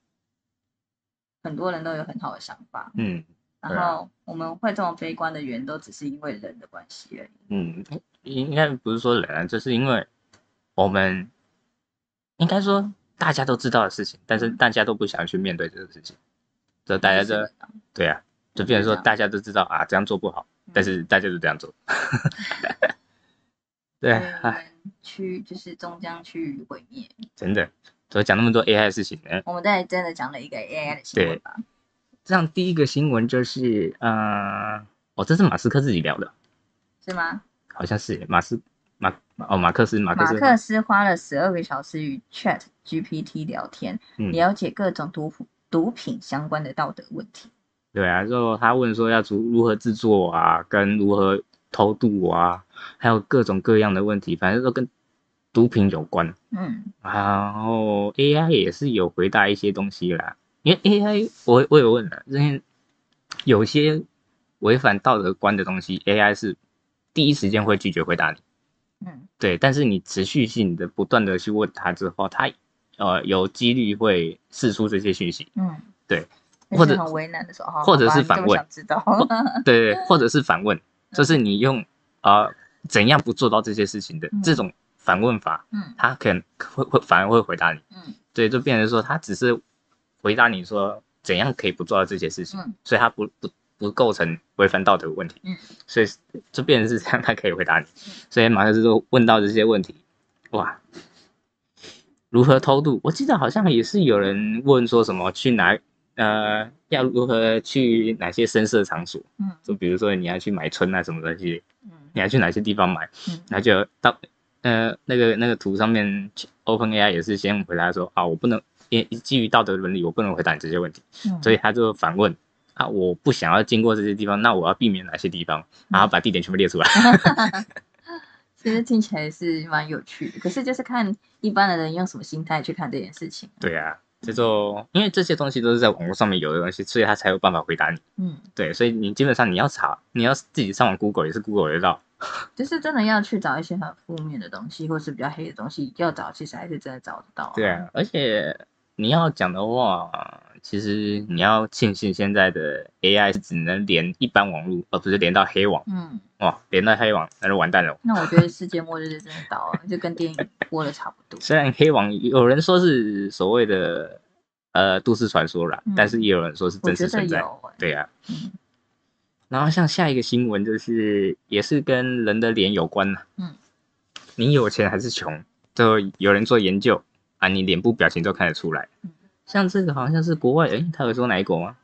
很多人都有很好的想法，嗯然后我们会这么悲观的原因，都只是因为人的关系而已。嗯，应应该不是说人啊，就是因为我们应该说大家都知道的事情，但是大家都不想去面对这个事情，就大家这就对啊，就变成说大家都知道啊这样做不好，但是大家都这样做，对，所以我唉，们趋就是终将趋于毁灭。真的，怎么讲那么多 AI 的事情呢，我们在真的讲了一个 AI 的新闻吧，这样第一个新闻就是，呃，哦，这是马斯克自己聊的，是吗？好像是马斯马哦马克思马克思马克思花了十二个小时与 Chat GPT 聊天，嗯了解各种毒品毒品相关的道德问题。对啊，就他问说要如如何制作啊，跟如何偷渡啊，还有各种各样的问题，反正都跟毒品有关。嗯，然后 AI 也是有回答一些东西啦，因为 AI 我我有问了，因为有些违反道德观的东西，AI 是第一时间会拒绝回答你。嗯。对，但是你持续性的不断的去问他之后，他呃有几率会释出这些讯息。嗯，对，或者很为难的时候，或者是反问。想知道，对，或者是反问，就是你用呃怎样不做到这些事情的、嗯这种反问法，嗯他可能会会反而会回答你。嗯对，就变成说他只是回答你说怎样可以不做到这些事情，嗯所以他不不不构成违反道德的问题。嗯，所以就变成是这样，他可以回答你。所以马克思就问到这些问题，哇，如何偷渡？我记得好像也是有人问说什么去哪呃要如何去哪些深色场所，嗯。就比如说你要去买春啊什么东西，嗯。你要去哪些地方买，嗯。然后就到呃那个那个图上面，OpenAI 也是先回答说啊，我不能因基于道德伦理，我不能回答你这些问题，嗯，所以他就反问啊，我不想要经过这些地方，那我要避免哪些地方？然后把地点全部列出来。其实听起来是蛮有趣的，可是就是看一般的人用什么心态去看这件事情。对啊，这就因为这些东西都是在网络上面有的东西，所以他才有办法回答你。嗯，对，所以你基本上你要查，你要自己上网 Google 也是 Google 得到。就是真的要去找一些很负面的东西，或是比较黑的东西，要找其实还是真的找得到、对啊，，而且你要讲的话，其实你要庆幸现在的 AI 是只能连一般网络，而不是连到黑网。嗯，哇，连到黑网那就完蛋了。那我觉得世界末日就真的到了，就跟电影播的差不多。虽然黑网有人说是所谓的呃都市传说啦，嗯但是也有人说是真实存在。欸，对呀、嗯 然后像下一个新闻就是也是跟人的脸有关呐、嗯，你有钱还是穷，都有人做研究啊，你脸部表情都看得出来。嗯像这个好像是国外，诶，他有说哪一国吗？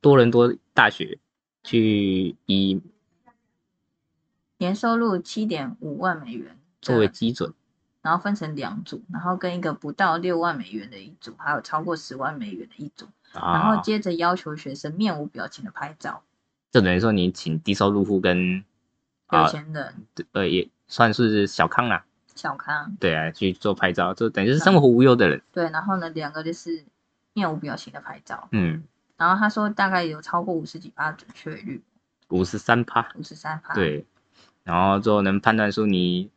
多伦多大学去以年收入七点五万美元作为基准，然后分成两组，然后跟一个不到六万美元的一组，还有超过十万美元的一组，然后啊，接着要求学生面无表情的拍照，就等于说你请低收入户跟有啊钱人、呃也算是小康啦，小康，对啊，去做拍照，就等于是生活无忧的人，对，然后呢，两个就是面无表情的拍照，嗯，然后他说大概有超过五十几趴准确率，五十三趴，五十三趴，，对，然后就能判断出你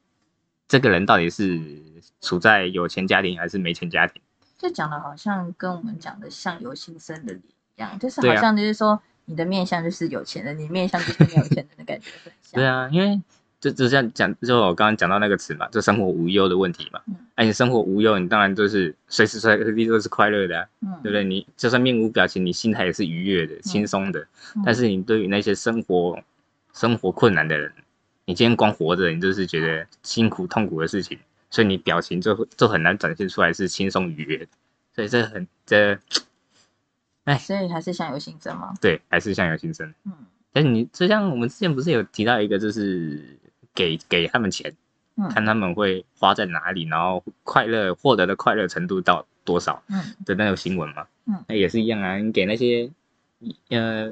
这个人到底是处在有钱家庭还是没钱家庭。就讲的好像跟我们讲的相由心生的脸一样，就是好像就是说你的面相就是有钱人，你面相就是没有钱人的感觉很像，对啊，因为就就像讲，就我刚刚讲到那个词嘛，就生活无忧的问题嘛。嗯哎、你生活无忧，你当然就是随时随地都是快乐的、啊，嗯，对不对？你就算面无表情，你心态也是愉悦的、轻松的。嗯但是你对于那些生活生活困难的人，你今天光活着，你就是觉得辛苦痛苦的事情，所以你表情就会就很难展现出来是轻松愉悦的。所以这很这哎所以还是相由心生嘛，对，还是相由心生。嗯但是你就像我们之前不是有提到一个，就是给给他们钱，嗯。看他们会花在哪里，然后快乐获得的快乐程度到多少嗯。的那个新闻嘛。嗯。那也是一样啊，你给那些呃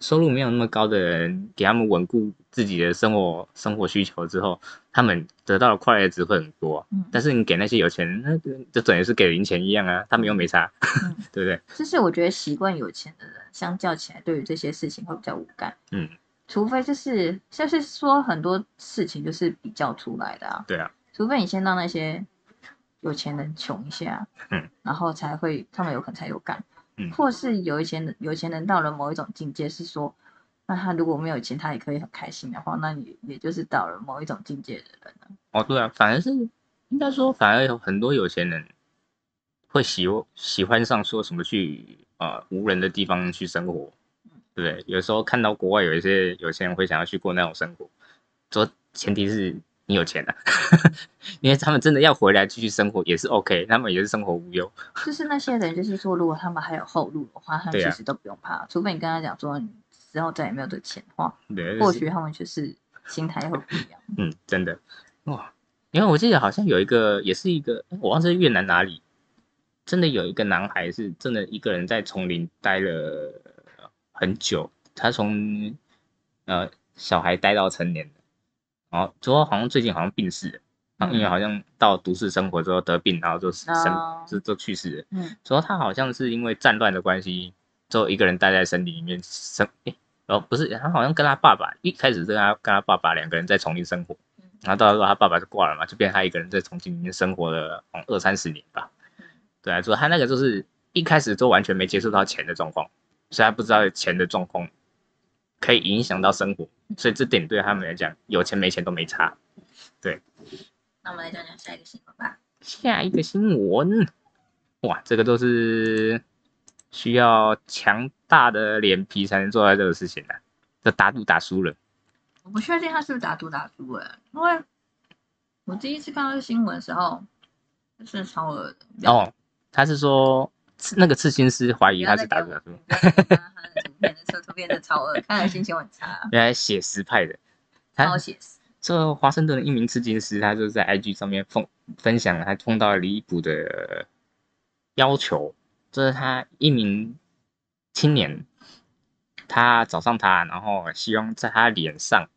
收入没有那么高的人，给他们稳固自己的生活生活需求之后，他们得到的快乐值会很多。啊、嗯，但是你给那些有钱人，那就等于是给零钱一样啊，他们又没差，嗯。对不对？就是我觉得习惯有钱的人，相较起来，对于这些事情会比较无感。嗯，除非就是就是说很多事情就是比较出来的啊，对啊，除非你先让那些有钱人穷一下，嗯，然后才会他们有可能才有干，嗯或是有一些人有钱人到了某一种境界，是说，那他如果没有钱，他也可以很开心的话，那你也就是到了某一种境界的人了。哦，对啊，反而是应该说，反而有很多有钱人会喜喜欢上说什么去呃无人的地方去生活，对不对？有时候看到国外有一些有钱人会想要去过那种生活，说前提是你有钱啊，因为他们真的要回来继续生活也是 OK，他们也是生活无忧。就是那些人，就是说，如果他们还有后路的话，他们其实都不用怕，除非你跟他讲说你之后再也没有这钱的话，对，或许他们就是心态会不一样。嗯，真的哇，因为我记得好像有一个，也是一个，我忘记越南哪里，真的有一个男孩是真的一个人在丛林待了很久，他从呃小孩待到成年的，然后之后好像最近好像病逝了，然后因为好像到都市生活之后得病，然后就生哦就就去世了。嗯之后他好像是因为战乱的关系，之后一个人待在森林里面生，诶，哦，不是，他好像跟他爸爸一开始是跟他跟他爸爸两个人在重庆生活，然后到时候他爸爸就挂了嘛，就变成他一个人在重庆里面生活了嗯二三十年吧。对啊，说他那个就是一开始就完全没接触到钱的状况，所以他不知道钱的状况可以影响到生活，所以这点对他们来讲，有钱没钱都没差。对那我们来讲讲下一个新闻吧。下一个新闻，哇，这个都是需要强大的脸皮才能做到这个事情的、这打赌打输了，我不确定他是不是打赌打输了，因为我第一次看到这新闻的时候，就是超额的。哦，他是说刺那个刺青师怀疑他是打赌打输，不要再看他的图片，那图片真的超恶，看了心情很差，原来写实派的。他超写实。这华盛顿的一名刺青师，他就在 IG 上面分分享了他碰到了离谱的要求，这是他一名青年，他找上他，然后希望在他脸上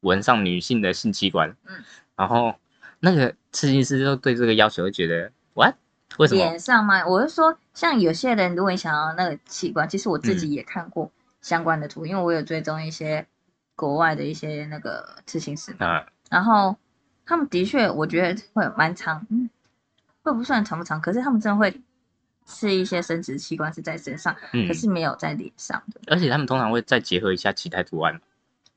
纹上女性的性器官，嗯，然后那个刺青师就对这个要求就觉得 what 为什么？脸上吗？我是说，像有些人，如果你想要那个器官，其实我自嗯己也看过相关的图，因为我有追踪一些国外的一些那个刺青师嘛，啊，然后他们的确，我觉得会蛮长，嗯，会不算长不长，可是他们真的会是一些生殖器官是在身上，嗯可，是没有在脸上的。而且他们通常会再结合一下其他图案，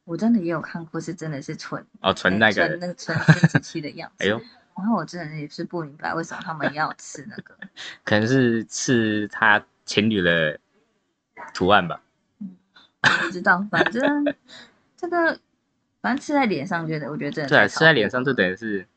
我真的也有看过，是真的是纯哦，纯那个，纯那个纯生殖器的样子。哎呦，然后我真的也是不明白为什么他们要刺那个。可能是刺他情侣的图案吧。不知道，反正 这个反正刺在脸上，觉得我觉得真的对啊，太刺在脸上就等于是，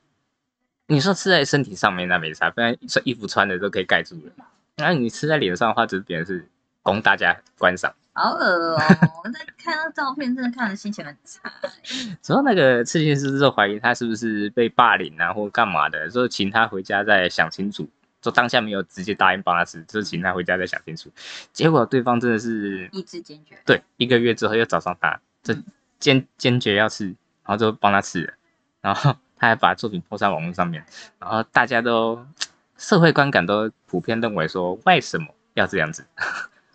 你说刺在身体上面那没啥，不然穿衣服穿的都可以盖住了。然后你刺在脸上的话，只是别人是供大家观赏。好恶哦！我在看到照片，真的看的心情很差欸。之后那个刺青师就怀疑他是不是被霸凌啊，或干嘛的，就请他回家再想清楚。就当下没有直接答应帮他吃，就请他回家再想清楚。结果对方真的是意志坚决。对，一个月之后又找上他，这坚坚决要吃，然后就帮他吃了，然后他还把作品抛在网络上面，然后大家都 社会观感都普遍认为说，为什么要这样子？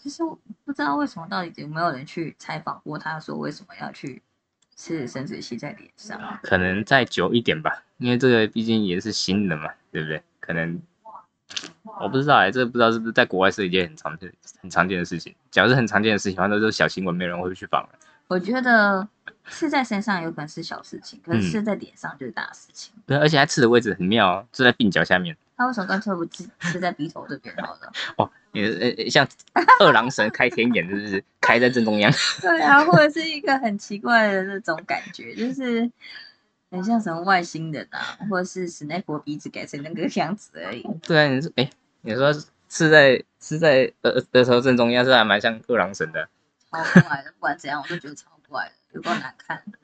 其实我不知道为什么，到底有没有人去采访过他，说为什么要去吃生殖器在脸上？可能再久一点吧，因为这个毕竟也是新的嘛，对不对？可能我不知道哎、这个不知道是不是在国外是一件很常见、很常见的事情。假如是很常见的事情，反正都是小新闻，没有人会去访了。我觉得刺在身上有可能是小事情，可是嗯刺在脸上就是大事情。对，而且他刺的位置很妙哦，就在鬓角下面。他为什么干脆不刺刺在鼻头这边好了？哦，你呃呃像二郎神开天眼，是不是开在正中央？对啊，或者是一个很奇怪的那种感觉，就是很像什么外星人啊，或者是史奈佛鼻子改成那个样子而已。对啊，你说哎、你说刺在刺在额额头正中央，是还蛮像二郎神的。超怪的，不管怎样我都觉得超怪的，有够难看的。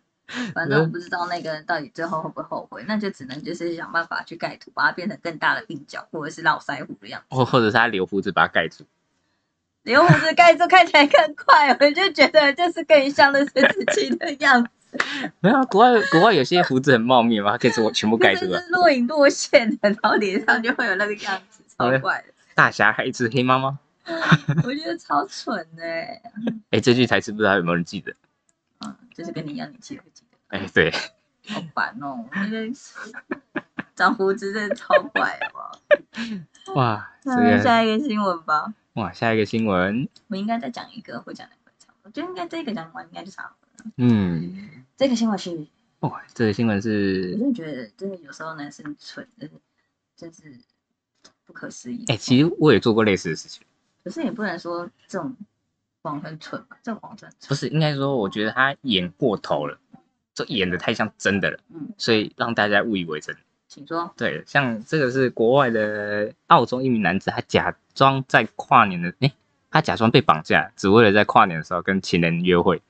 反正我不知道那个人到底最后会不会后悔，那就只能就是想办法去盖图，把它变成更大的鬓角，或者是络腮胡的样子。或或者是他留胡子把它盖住。留胡子盖住看起来更快，我就觉得就是更像那些自己的样子，没有啊，国外国外有些胡子很茂密嘛，它可以说全部盖住了就是。若隐若现的，然后脸上就会有那个样子，超怪的。大侠还一只黑妈妈。我觉得超蠢的欸，哎、这句台词不知道有没有人记得？嗯，就是跟你一样，你记不记得？哎、对，好烦哦，我觉得长胡子真的超怪，好不好？哇，这那个下一个新闻吧，哇，下一个新闻，我应该再讲一个，会讲两个差不多，我觉得应该这个讲完应该就差不多了。嗯，这个新闻是，哇，这个新闻我是，真的觉得，真的有时候男生蠢，真是真是不可思议。哎、其实我也做过类似的事情，可是也不能说这种谎很蠢吧，这种谎真蠢。不是应该说，我觉得他演过头了，就演的太像真的了，嗯，所以让大家误以为真。请说。对，像这个是国外的澳洲一名男子，他假装在跨年的，诶、他假装被绑架，只为了在跨年的时候跟情人约会。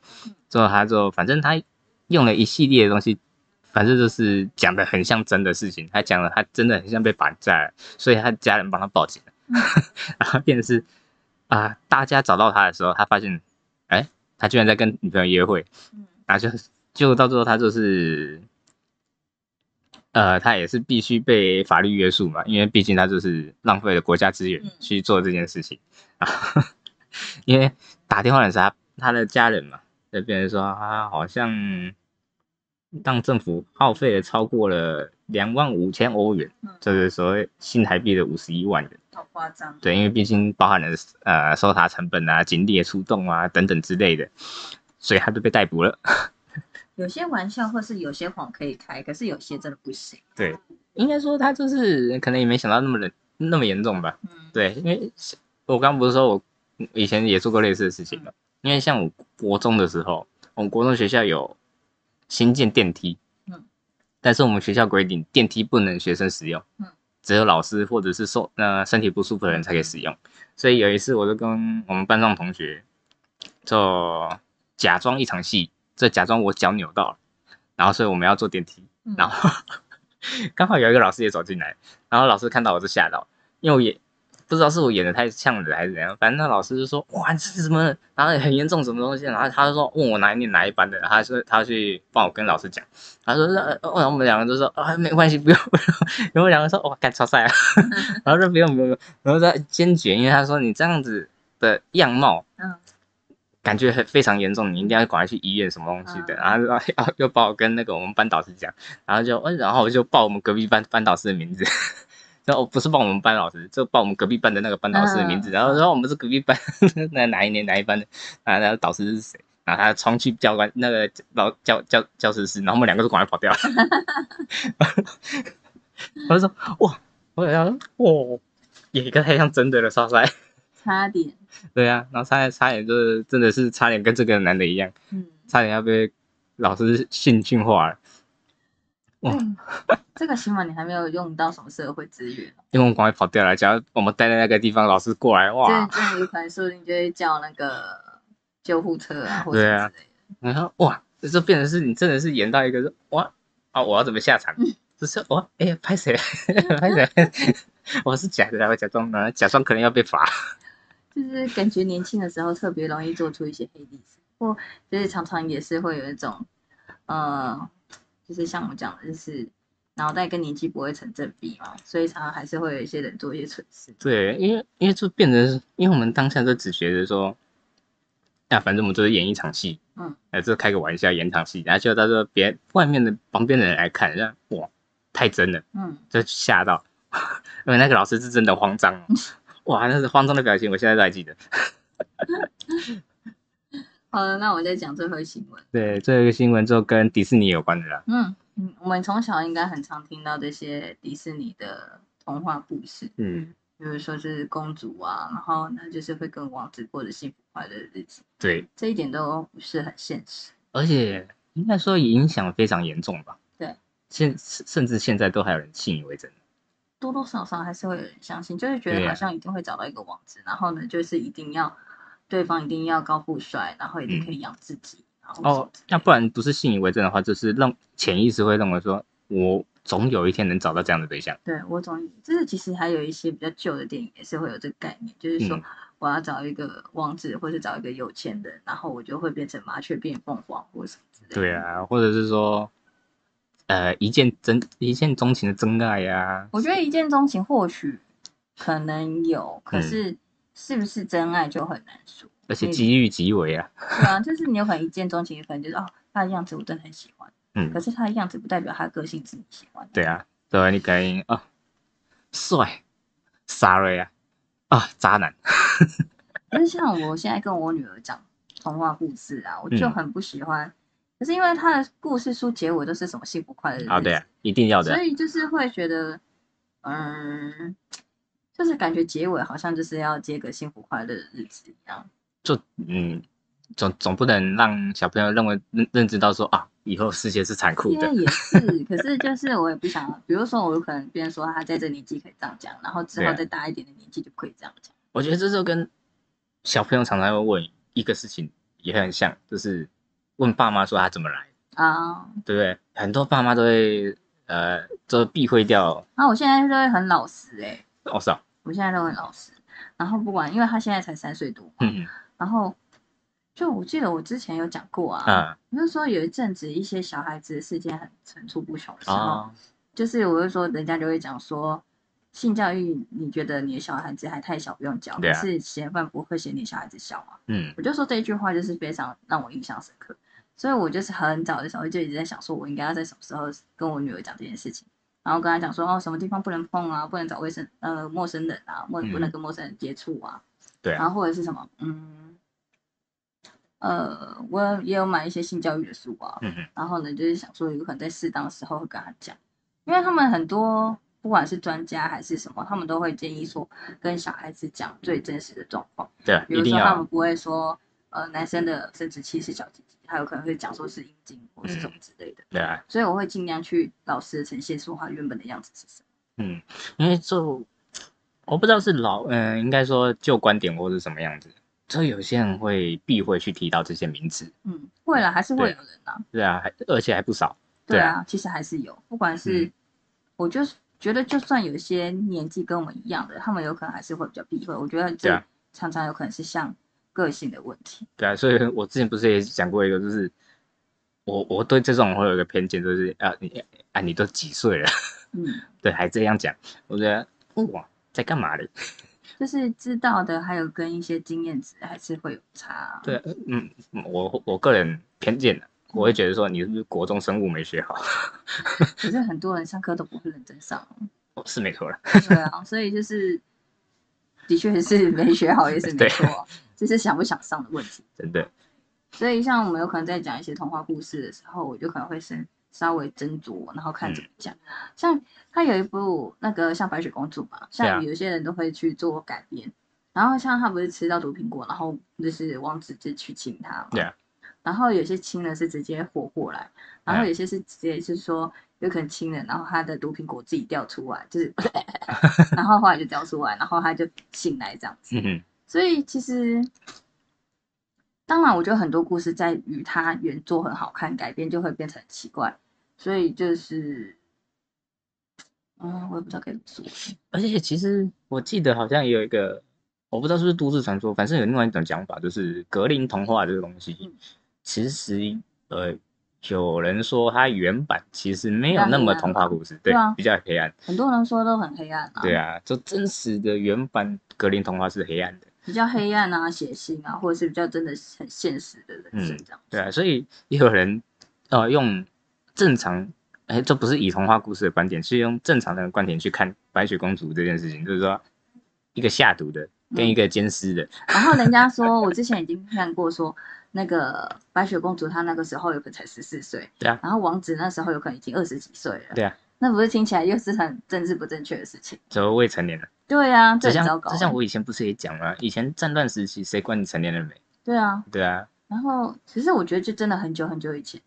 之后他就反正他用了一系列的东西，反正就是讲的很像真的事情。他讲了他真的很像被绑架了，所以他家人帮他报警了。然后变成是啊、大家找到他的时候，他发现，哎、他居然在跟女朋友约会。嗯然后就就到最后他就是，呃，他也是必须被法律约束嘛，因为毕竟他就是浪费了国家资源嗯去做这件事情啊。因为打电话的是他他的家人嘛，就变成说他好像让政府耗费了超过了两万五千欧元，嗯这是所谓新台币的五十一万元。好夸张。对，因为毕竟包含了呃搜查成本啊、警力的出动啊等等之类的，所以他就被逮捕了。有些玩笑或是有些谎可以开，可是有些真的不行。对，应该说他就是可能也没想到那么的那么严重吧。嗯，对，因为我刚不是说我以前也做过类似的事情嘛，因为像我国中的时候，我们国中学校有新建电梯，嗯，但是我们学校规定电梯不能学生使用，嗯，只有老师或者是受呃身体不舒服的人才可以使用。所以有一次，我就跟我们班上同学就假装一场戏，就假装我脚扭到了，然后所以我们要坐电梯，嗯然后 刚好有一个老师也走进来，然后老师看到我就吓到，因为我也不知道是我演的太像了还是怎样，反正那老师就说哇这是什么，然后很严重什么东西，然后他就说问我哪一年哪一班的，他说他去帮我跟老师讲，他说呃，然后我们两个就说啊没关系不用不用，然后两个说哇干超帅啊，然后说不用不用，不用 然后他坚决，因为他说你这样子的样貌。嗯感觉很非常严重，你一定要赶快去医院什么东西的，嗯。然后又又又把我跟那个我们班导师讲，然后就，呃然后我就报我们隔壁班班导师的名字，然后不是报我们班老师，就报我们隔壁班的那个班导师的名字，嗯然后说我们是隔壁班 那哪一年哪一班的，啊，然后导师是谁，然后他冲去教官那个老教教教室室，然后我们两个都赶快跑掉了，我就说哇，我想说哇，有一个太像真的了，超帅，差点。对啊，然后差点差点就是真的是差点跟这个男的一样。嗯，差点要被老师训训话了，哇嗯，这个起码你还没有用到什么社会资源，因为我们赶快跑掉了。假如我们待在那个地方，老师过来，这哇，这有可能说不定就会叫那个救护车啊，或者对啊之类的。然后哇，这变成是你真的是演到一个说哇啊，我要怎么下场？就是哇，哎呀，拍谁？拍谁？我是假的，我假装的，假装可能要被罚。就是感觉年轻的时候特别容易做出一些黑历史，或就是常常也是会有一种，呃，就是像我讲的，就是脑袋跟年纪不会成正比嘛，所以常常还是会有一些人做一些蠢事。对，因为因为就变成，因为我们当下就只觉得说，啊，反正我们就是演一场戏，嗯，呃，就开个玩笑演场戏，然后就到时候别外面的旁边的人来看，像哇，太真了。嗯，就吓到，因为那个老师是真的慌张哦，哇，那是慌张的表情，我现在都还记得。好了，那我再讲最后一新闻。对，最后一个新闻就跟迪士尼有关的啦。嗯嗯，我们从小应该很常听到这些迪士尼的童话故事，嗯，比如说是公主啊，然后呢就是会跟王子过着幸福快乐的日子，对，这一点都不是很现实。而且应该说影响非常严重吧。对，现甚至现在都还有人信以为真。多多少少还是会有人相信，就是觉得好像一定会找到一个王子，然后呢，就是一定要对方一定要高富帅，然后一定可以养自己，然后哦，那不然不是信以为真的话，就是让潜意识会认为说，我总有一天能找到这样的对象。对我总就是其实还有一些比较旧的电影也是会有这个概念，就是说嗯我要找一个王子，或是找一个有钱人，然后我就会变成麻雀变凤凰或什么之类的。对，啊，或者是说，呃，一见真一见钟情的真爱呀、我觉得一见钟情或许可能有，可嗯是是不是真爱就很难说。而且嗯机遇极为啊。对啊，就是你有可能一见钟情，有可能就是哦，他的样子我真的很喜欢，嗯可，是他的样子不代表他的个性是你喜欢的。对啊，对啊，你可以啊，帅，sorry 啊，啊，渣男，可是像我现在跟我女儿讲童话故事啊，我就嗯很不喜欢。可是因为他的故事书结尾都是什么幸福快乐啊，对啊，一定要的所，以就是会觉得，嗯，就是感觉结尾好像就是要接个幸福快乐的日子一样。就嗯，总总不能让小朋友认为认认知到说啊，以后世界是残酷的也是，可是就是我也不想，比如说我有可能别人说他在这年纪可以这样讲，然后之后再大一点的年纪就不可以这样讲。我觉得这就跟小朋友常常会问一个事情也很像，就是问爸妈说他怎么来，啊，对不对？很多爸妈都会呃，就避讳掉，然后我现在就会很老实哎、哦是啊，我现在都很老实，然后不管，因为他现在才三岁多嘛，嗯。然后就我记得我之前有讲过啊，就说有一阵子一些小孩子的事件很层出不穷的时候，啊，就是我就说人家就会讲说，性教育，你觉得你的小孩子还太小，不用教，对啊。可是嫌犯不会嫌你小孩子小嘛？嗯。我就说这一句话就是非常让我印象深刻，所以我就是很早的时候就一直在想，说我应该要在什么时候跟我女儿讲这件事情，然后跟他讲说，哦，什么地方不能碰啊，不能找卫生呃陌生人啊，不嗯不能跟陌生人接触啊，对啊然后或者是什么，嗯，呃，我也有买一些性教育的书啊，嗯嗯然后呢，就是想说有可能在适当的时候会跟他讲，因为他们很多不管是专家还是什么，他们都会建议说跟小孩子讲最真实的状况，对啊，比如说他们不会说呃男生的生殖器是小鸡鸡，还有可能会讲说是阴茎或是什么之类的，对啊，所以我会尽量去老实的呈现说他原本的样子是什么。嗯，因为就我不知道是老嗯、应该说旧观点或是什么样子，就有些人会避讳去提到这些名字，嗯，会了，还是会有人啦。对啊，还而且还不少，对对啊啊，其实还是有，不管是，嗯我就是觉得，就算有些年纪跟我们一样的，他们有可能还是会比较避讳。我觉得这常常有可能是像个性的问题。对啊，所以我之前不是也讲过一个，就是我我对这种会有一个偏见，就是啊你啊你都几岁了，嗯，对，还这样讲，我觉得哇在干嘛嘞？就是知道的，还有跟一些经验值还是会有差。对，嗯，我我个人偏见的，我会觉得说你是不是国中生物没学好？可是很多人上课都不会认真上，哦是没错了，对啊，所以就是的确是没学好也是没错啊，就是想不想上的问题。真的，所以像我们有可能在讲一些童话故事的时候，我就可能会先稍微斟酌，然后看怎么讲。像他有一部那个像白雪公主嘛，像有些人都会去做改编。然后像他不是吃到毒苹果，然后就是王子就去亲他嘛。对啊。然后有些亲的是直接活过来，然后嗯有些是直接是说有可能亲了，然后他的毒苹果自己掉出来，就是，然后后来就掉出来，然后他就醒来这样子。嗯哼，所以其实，当然，我觉得很多故事在于它原作很好看，改编就会变成很奇怪。所以就是，嗯，我也不知道该怎么说。而且其实我记得好像也有一个，我不知道是不是都市传说，反正有另外一种讲法，就是格林童话这个东西嗯，其实呃。有人说它原版其实没有那么童话故事，对对啊，比较黑暗。很多人说都很黑暗啊，对，啊，就真实的原版格林童话是黑暗的。比较黑暗啊、血腥啊，或者是比较真的很现实的人生这样。对啊，所以也有人呃用正常，哎，这不是以童话故事的观点，是用正常的观点去看白雪公主这件事情，就是说一个下毒的跟一个奸尸的，然后人家说，我之前已经看过说，那个白雪公主她那个时候有可能才十四岁，对啊，然后王子那时候有可能已经二十几岁了，对啊，那不是听起来又是很政治不正确的事情？怎么未成年了。对啊，这像很糟糕欸。就像我以前不是也讲吗，以前战乱时期谁管你成年了没？对啊，对啊，然后其实我觉得就真的很久很久以前，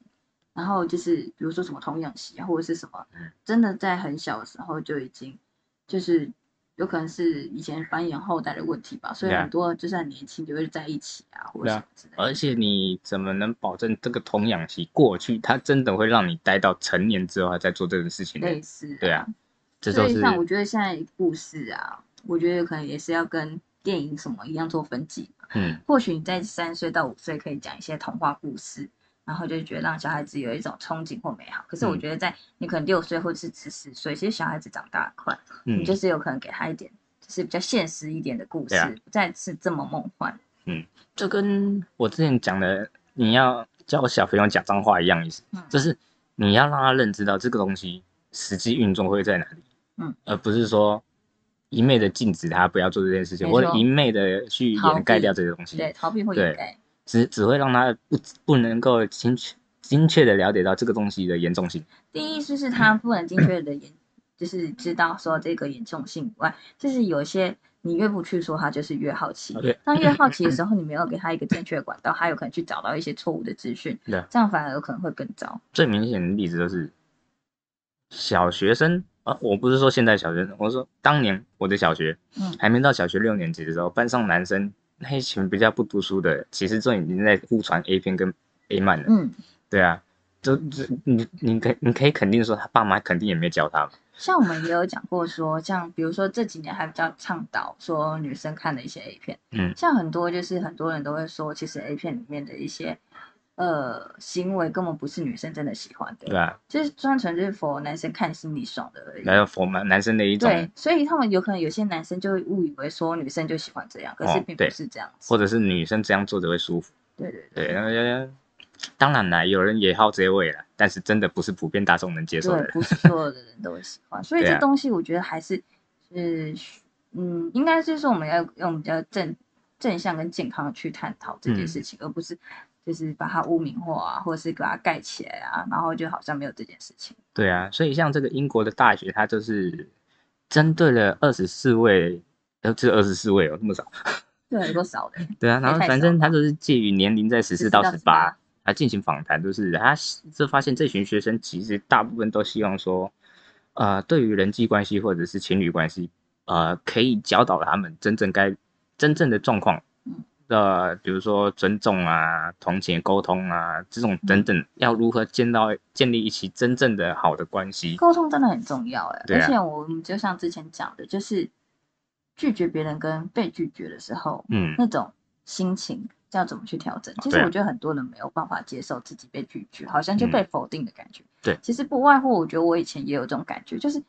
然后就是比如说什么童养媳啊，或者是什么，真的在很小的时候就已经就是有可能是以前繁衍后代的问题吧，所以很多就是很年轻就会在一起啊，或者什么之类的。而且你怎么能保证这个童养媳过去，他真的会让你待到成年之后还在做这种事情呢？类似、对啊，这都是所以像我觉得现在故事啊，我觉得可能也是要跟电影什么一样做分级。嗯或许你在三岁到五岁可以讲一些童话故事，然后就觉得让小孩子有一种憧憬或美好。可是我嗯。觉得在你可能六岁或者是十四岁，其实小孩子长大很快，嗯你就是有可能给他一点就是比较现实一点的故事，不再是这么梦幻。嗯，就跟我之前讲的，你要教小朋友讲脏话一样意思，嗯。就是你要让他认知到这个东西实际运作会在哪里，嗯，而不是说一昧的禁止他不要做这件事情，或者一昧的去掩盖掉这些东西，对，逃避或对掩盖。只只会让他不不能够精确精确的了解到这个东西的严重性。第一就是他不能精确的严，就是知道说这个严重性以外，就是有一些你越不去说，他就是越好奇。对当越好奇的时 候，你没有给他一个正确的管道，他有可能去找到一些错误的资讯，对这样反而有可能会更糟。最明显的例子就是小学生啊，我不是说现在小学生，我说当年我的小学，嗯还没到小学六年级的时候，班上男生那一群比较不读书的，其实就已经在互传 A 片跟 A 漫了。嗯，对啊，就就你你可你可以肯定说他爸妈肯定也没教他嘛。像我们也有讲过说，像比如说这几年还比较倡导说女生看的一些 A 片，嗯像很多就是很多人都会说，其实 A 片里面的一些呃行为根本不是女生真的喜欢的，对啊，就是专纯就是否男生看心里爽的而已。没有佛男男生的一种，对，所以他们有可能有些男生就会误以为说女生就喜欢这样，可是并不是这样子。或者是女生这样做着会舒服。对对对，那个当然啦，有人也好这位了，但是真的不是普遍大众能接受的对，。不是所有的人都会喜欢，所以这东西我觉得还是是嗯，应该是说我们要用比较正正向跟健康去探讨这件嗯事情，而不是就是把它污名化啊，或者是把它盖起来啊，然后就好像没有这件事情。对啊，所以像这个英国的大学，它就是针对了二十四位，呃，只有二十四位哦，那么少。对，有多少的？对啊，然后反正少了他就是介于年龄在十四到到十八18，来进行访谈，就是他就发现这群学生其实大部分都希望说，呃，对于人际关系或者是情侣关系，呃，可以教导他们真正该真正的状况嗯，呃，比如说尊重啊、同情、沟通啊这种嗯等等，要如何建到建立一起真正的好的关系。沟通真的很重要哎、而且我们就像之前讲的，就是拒绝别人跟被拒绝的时候，嗯，那种心情要怎么去调整？其实我觉得很多人没有办法接受自己被拒绝，好像就被否定的感觉。对其实不外乎我觉得我以前也有这种感觉，就是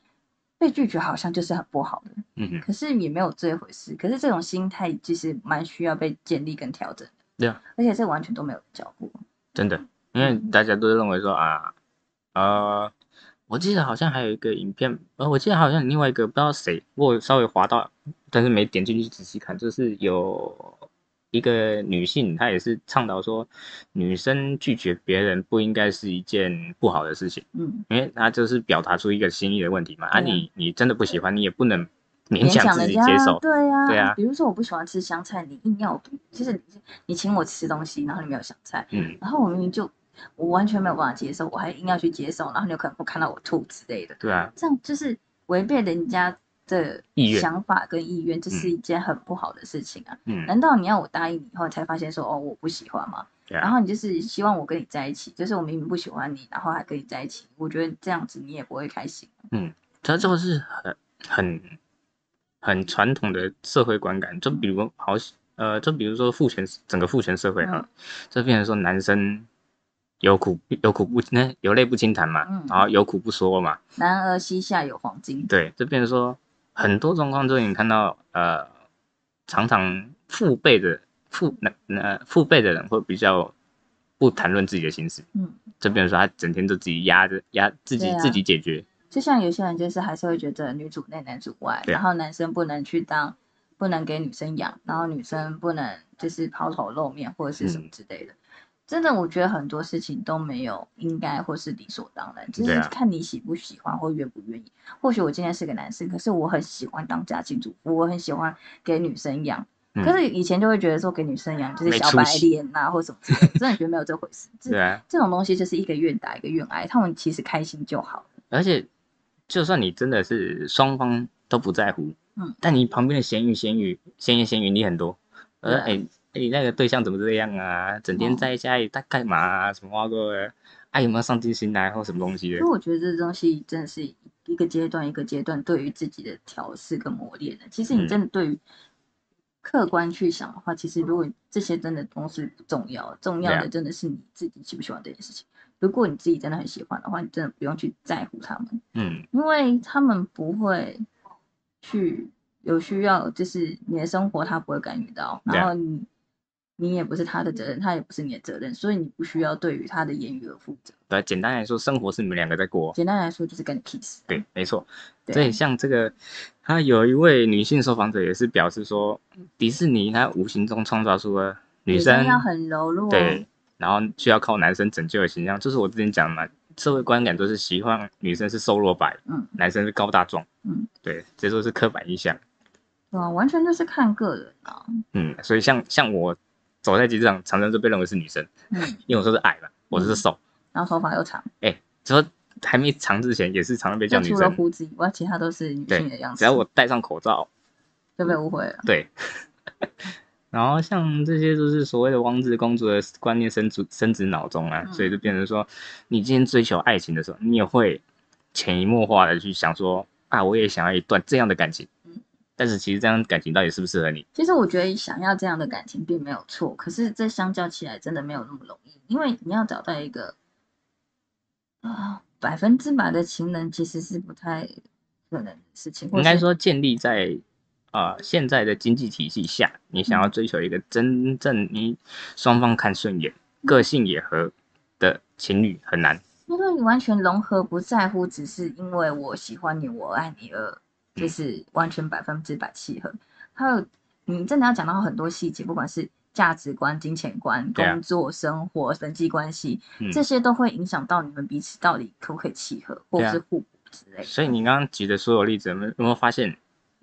被拒绝好像就是很不好的，嗯哼，可是也没有这一回事。可是这种心态其实蛮需要被建立跟调整的，对啊，而且这完全都没有人教过。真的，因为大家都认为说啊，呃，我记得好像还有一个影片，呃，我记得好像另外一个不知道谁，我稍微滑到，但是没点进去仔细看，就是有一个女性，她也是倡导说，女生拒绝别人不应该是一件不好的事情，嗯，因为她就是表达出一个心意的问题嘛，啊你你真的不喜欢，你也不能勉勉强自己接受，对呀、对啊。比如说我不喜欢吃香菜，你硬要我，就是你你请我吃东西，然后你没有香菜，嗯，然后我明明就我完全没有办法接受，我还硬要去接受，然后你有可能会看到我吐之类的，对啊，这样就是违背人家的意愿。想法跟意愿，这是一件很不好的事情啊！嗯，难道你要我答应你以后才发现说哦我不喜欢吗？然后你就是希望我跟你在一起，就是我明明不喜欢你，然后还跟你在一起，我觉得这样子你也不会开心。它这个是很很很传统的社会观感，就比如好呃，就比如说父权整个父权社会哈，嗯。这变成说男生有苦有苦不那有泪不轻弹嘛，嗯。然后有苦不说嘛，男儿膝下有黄金，对，这变成说很多状况中你看到呃，常常父辈的父那那父辈的人会比较不谈论自己的心思，嗯，就比如说他整天都自己压着压自己、啊。自己解决，就像有些人就是还是会觉得女主内男主外，然后男生不能去当，不能给女生养，然后女生不能就是抛头露面或者是什么嗯。之类的。真的，我觉得很多事情都没有应该或是理所当然，只是看你喜不喜欢或愿不愿意。或许我今天是个男生，可是我很喜欢当家庭主妇，我很喜欢给女生养。嗯可是以前就会觉得说给女生养就是小白脸呐、或什么之类的，真的觉得没有这回事。这 对啊。这种东西就是一个愿打一个愿挨，他们其实开心就好。而且，就算你真的是双方都不在乎，嗯，但你旁边的咸鱼、咸鱼、咸言咸语你很多，呃，对啊哎、哎你那个对象怎么这样啊？整天哦在家里在干嘛啊？什么话过的？啊，有没有上进心来或什么东西的因为？我觉得这东西真的是一个阶段一个阶段对于自己的调试跟磨练的。其实你嗯真的对于客观去想的话，其实如果这些真的东西不重要，重要的真的是你自己喜不喜欢这件事情。如果你自己真的很喜欢的话，你真的不用去在乎他们，嗯，因为他们不会去有需要，就是你的生活他不会干预到，然后你你也不是他的责任，他也不是你的责任，所以你不需要对于他的言语而负责。对，简单来说，生活是你们两个在过。简单来说就是跟你 kiss。对，没错。对啊所以像这个，他有一位女性受访者也是表示说，迪士尼他无形中创造出了女女生要很柔弱，对，然后需要靠男生拯救的形象，就是我之前讲的嘛，社会观感都是希望女生是瘦弱白，嗯男生是高大壮，嗯，对，这都是刻板印象，对啊，完全就是看个人啊。嗯，所以像像我走在街上，常常就被认为是女生，嗯，因为我说是矮嘛，我是瘦，然后头发又长，哎、说还没长之前也是常常被叫女生除了，胡子以外，其他都是女性的样，子。只要我戴上口罩，就被误会了。对。然后像这些都是所谓的王子公主的观念深植深植脑中啊，嗯所以就变成说，你今天追求爱情的时候，你也会潜移默化的去想说啊，我也想要一段这样的感情。嗯但是其实这样感情到底适不适合你？其实我觉得想要这样的感情并没有错，可是这相较起来真的没有那么容易，因为你要找到一个啊百分之百的情人，其实是不太可能的事情。应该说建立在啊、呃现在的经济体系下，你想要追求一个真正你双方看顺眼、个性也合的情侣很难。因为你完全融合，不在乎只是因为我喜欢你，我爱你而就是完全百分之百契合。还有你真的要讲到很多细节，不管是价值观、金钱观、工作、生活、人际关系，嗯这些都会影响到你们彼此到底可不可以契合，或者是互补之类的。所以你刚刚举的所有例子，有没有有没有发现，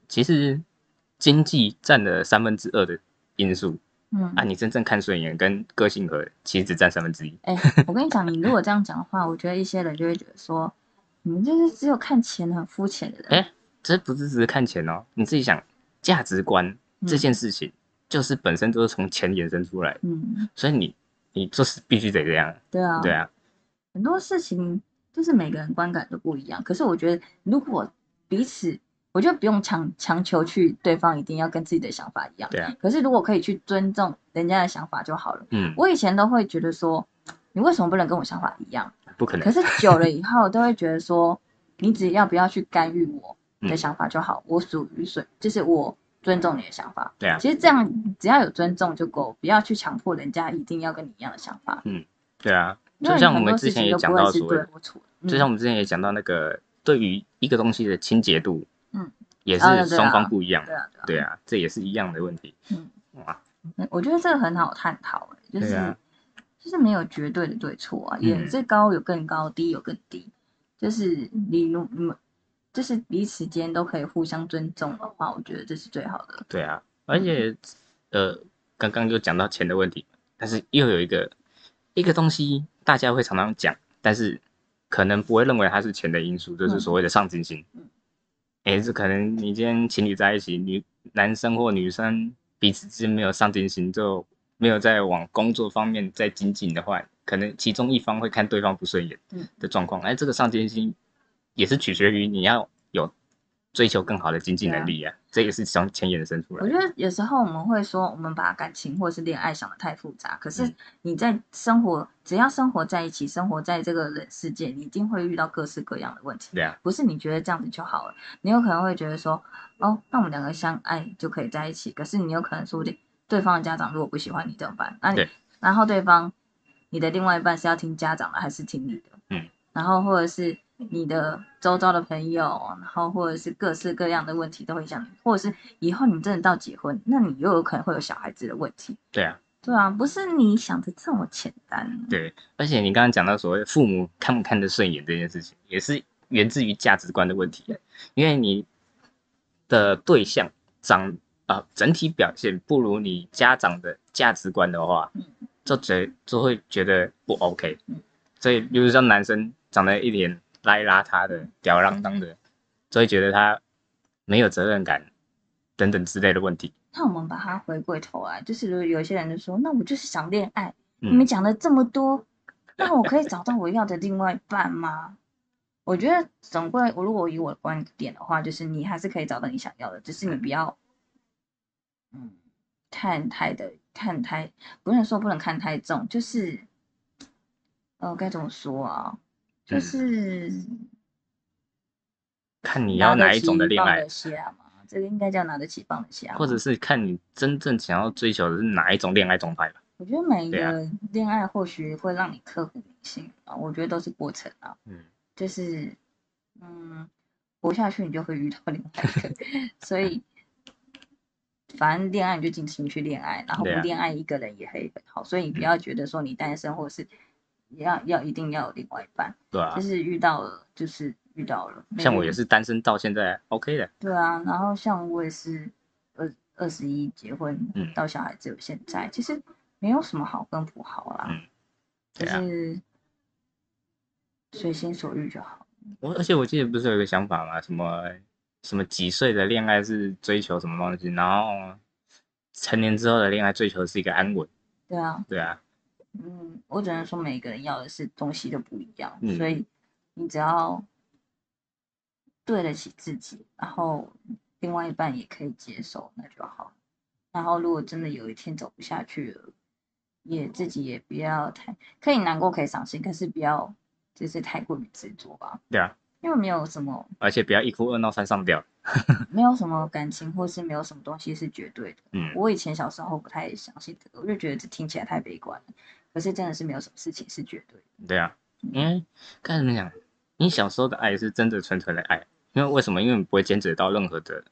其实经济占了三分之二的因素，嗯，啊，你真正看顺眼跟个性合，其实只占三分之一。哎、我跟你讲，你如果这样讲的话，我觉得一些人就会觉得说，你们就是只有看钱很肤浅的人。哎这不是只是看钱哦，你自己想，价值观这件事情，就是本身都是从钱衍生出来的，嗯，所以你你就是必须得这样，对啊，对啊，很多事情就是每个人观感都不一样。可是我觉得，如果彼此，我觉得不用强强求去对方一定要跟自己的想法一样。对啊，可是如果可以去尊重人家的想法就好了。嗯，我以前都会觉得说，你为什么不能跟我想法一样？不可能可，是久了以后，都会觉得说，你只要不要去干预我的嗯。想法就好，我属于顺，就是我尊重你的想法。对啊，其实这样只要有尊重就够，不要去强迫人家一定要跟你一样的想法。嗯对啊，就像我们之前也讲到所谓对或错。嗯。就像我们之前也讲到那个对于一个东西的清洁度，嗯，也是双方啊不一样，对啊，对啊，对啊，这也是一样的问题，嗯，哇，嗯我觉得这个很好探讨、欸，就是、就是没有绝对的对错啊，嗯。也最高有更高，低有更低，就是你如你们就是彼此间都可以互相尊重的话，我觉得这是最好的。对啊，而且呃，刚刚就讲到钱的问题，但是又有一个一个东西大家会常常讲，但是可能不会认为它是钱的因素，就是所谓的上进心嗯。哎、这可能你今天情侣在一起，女男生或女生彼此之间没有上进心，就没有在往工作方面在精进的话，可能其中一方会看对方不顺眼嗯的状况。哎、这个上进心也是取决于你要有追求更好的经济能力啊，这也是从钱衍生出来的。我觉得有时候我们会说，我们把感情或是恋爱想的太复杂，可是嗯你在生活，只要生活在一起，生活在这个人世界，你一定会遇到各式各样的问题。对啊，不是你觉得这样子就好了，你有可能会觉得说，哦，那我们两个相爱就可以在一起。可是你有可能说不定对方的家长如果不喜欢你怎么办？那你对然后对方你的另外一半是要听家长的还是听你的？嗯，然后或者是你的周遭的朋友，然后或者是各式各样的问题都会影响你，或者是以后你真的到结婚，那你又有可能会有小孩子的问题。对啊，对啊，不是你想的这么简单。对，而且你刚刚讲到所谓父母看不看得顺眼这件事情，也是源自于价值观的问题。因为你的对象长啊、整体表现不如你家长的价值观的话嗯，就觉就会觉得不 OK 嗯。所以，比如说男生长得一脸邋里邋遢的、吊儿郎当的，就会觉得他没有责任感等等之类的问题。那我们把它回过头来，就是有些人就说，那我就是想恋爱，嗯你们讲了这么多，那我可以找到我要的另外一半吗？我觉得总归，我如果以我的观点的话，就是你还是可以找到你想要的，只是你不要，嗯，看太的看太，不能说不能看太重，就是，呃，该怎么说啊？就嗯。是看你要哪一种的恋爱这个应该叫拿得起放得下，或者是看你真正想要追求的是哪一种恋爱状态吧。我觉得每一个恋爱或许会让你刻骨铭心啊，我觉得都是过程啊，嗯，就是嗯，活下去你就会遇到另外一个，所以反正恋爱你就尽情去恋爱，然后不恋爱一个人也可以很好，所以你不要觉得说你单身或是要要一定要有另外一半，对啊就，是遇到了就是遇到了，像我也是单身到现在 OK 的。对啊，然后像我也是二二十一结婚，嗯到小孩只有现在，其实没有什么好跟不好啦，嗯就对啊是随心所欲就好。我而且我记得不是有一个想法吗？什么什么几岁的恋爱是追求什么东西，然后成年之后的恋爱追求的是一个安稳。对啊，对啊，嗯，我只能说每个人要的是东西都不一样，嗯所以你只要对得起自己，然后另外一半也可以接受，那就好。然后如果真的有一天走不下去了，也自己也不要太可以难过，可以伤心，可是不要就是太过于执着吧。对啊，因为没有什么，而且不要一哭二闹三上吊。没有什么感情，或是没有什么东西是绝对的。嗯，我以前小时候不太相信这个，我就觉得这听起来太悲观了。可是真的是没有什么事情是绝对的。对啊，因为该怎么讲，你小时候的爱是真的纯纯的爱，因为为什么？因为你不会牵扯到任何的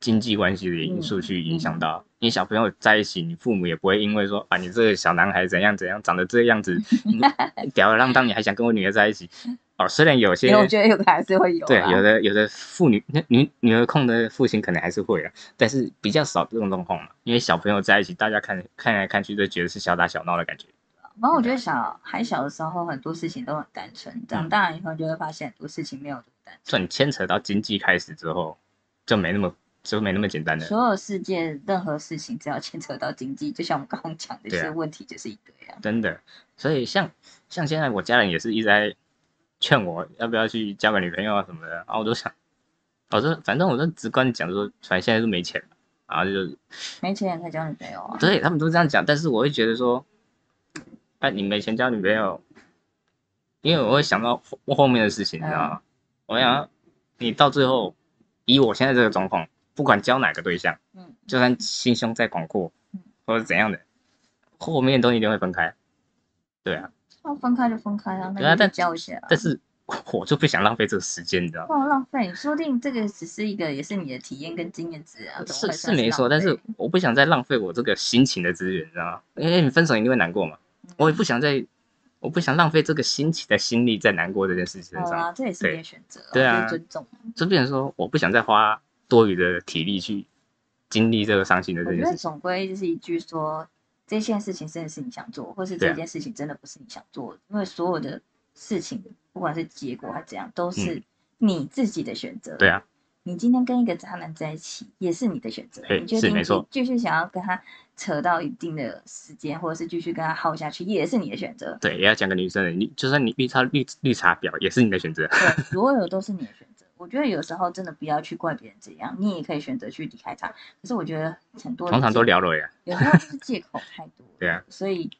经济关系的因素去影响到你小朋友在一起，你父母也不会因为说啊，你这个小男孩怎样怎样，长得这个样子，吊儿郎当，你还想跟我女儿在一起？哦，虽然有些，我觉得有的还是会有，对，有的有的妇女那女女儿控的父亲可能还是会啊，但是比较少这种状况嘛，因为小朋友在一起，大家看看来看去都觉得是小打小闹的感觉。然后我觉得小还小的时候很多事情都很单纯，长大以后就会发现很多事情没有这么单纯。所以你牵扯到经济开始之后，就没那么就没那么简单的。所有世界任何事情只要牵扯到经济，就像我们刚刚讲的，一些问题就是一堆啊。真的，所以像像现在我家人也是一直在。劝我要不要去交个女朋友啊什么的，然后我都想，我说反正我就直观讲说，反正现在是没钱，然后就没钱也可以交女朋友啊。对他们都这样讲，但是我会觉得说，哎，你没钱交女朋友，因为我会想到后后面的事情，你知道吗？我想你到最后，以我现在这个状况，不管交哪个对象，嗯，就算心胸再广阔，嗯，或者怎样的，后面都一定会分开，对啊。那分开就分开啊，那就交一下。但是我就不想浪费这个时间，你知道吗？不浪费，说不定这个只是一个，也是你的体验跟经验值啊。是是没错，但是我不想再浪费我这个心情的资源，你知道吗？因为你分手一定会难过嘛，我也不想再，我不想浪费这个心情的心力在难过这件事情上。啊，这也是你的选择，对啊，尊重。就变成说，我不想再花多余的体力去经历这个伤心的这件事。我觉得总归就是一句说。这件事情真的是你想做，或是这件事情真的不是你想做，因为所有的事情，不管是结果还是怎样，都是你自己的选择。对啊，你今天跟一个渣男在一起，也是你的选择。你是没错。继续想要跟他扯到一定的时间，或者是继续跟他耗下去，也是你的选择。对，也要讲个女生的，你就算你绿茶绿绿茶婊，也是你的选择。对，所有都是你的选择。我觉得有时候真的不要去怪别人怎样，你也可以选择去离开他。可是我觉得很多通常都聊了呀，有时候就是借口太多。对啊，所以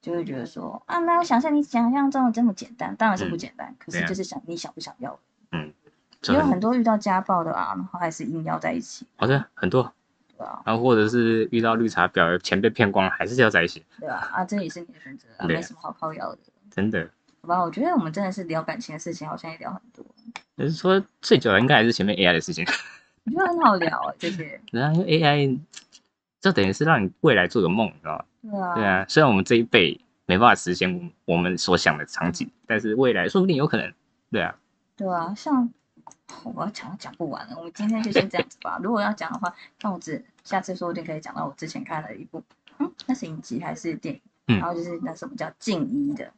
就会觉得说啊，那我想象你想象中的这么简单，当然是不简单。可是就是想你想不想要？嗯，有很多遇到家暴的啊，然后还是硬要在一起。好的，很多。对啊，然后或者是遇到绿茶婊，钱被骗光了，还是要在一起。对啊，啊，这也是你的选择，没什么好靠要的。真的。好吧，我觉得我们真的是聊感情的事情，好像也聊很多。就是说，最久的应该还是前面 AI 的事情。我觉得很好聊啊，这些。然后因为 AI，这等于是让你未来做个梦，你知道吗？对啊。对啊，虽然我们这一辈没办法实现我们所想的场景，但是未来说不定有可能。对啊。对啊，像我要讲讲不完了，我们今天就先这样子吧。如果要讲的话，那我只下次说不定可以讲到我之前看了一部，嗯，那是影集还是电影？嗯。然后就是那什么叫静一的。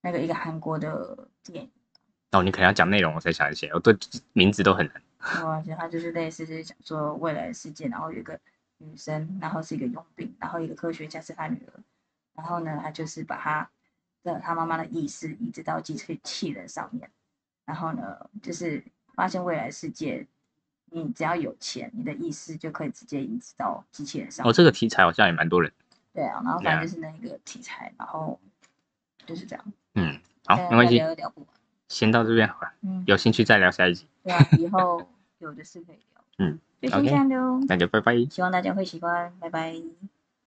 那个一个韩国的电影哦，你可能要讲内容，我才想起来，我对名字都很难。哦，其实它就是类似是讲说未来的世界，然后有一个女生，然后是一个佣兵，然后一个科学家是他女儿，然后呢，他就是把他的他妈妈的意识移植到机器人上面，然后呢，就是发现未来世界，你只要有钱，你的意识就可以直接移植到机器人上。哦，这个题材好像也蛮多人。对啊，然后反正就是那一个题材，然后就是这样。嗯，好，没关系，聊不完，先到这边好了。嗯，有兴趣再聊下一集。对啊，以后 有的是可以聊。嗯，就先这样喽。那就拜拜。希望大家会喜欢，拜拜。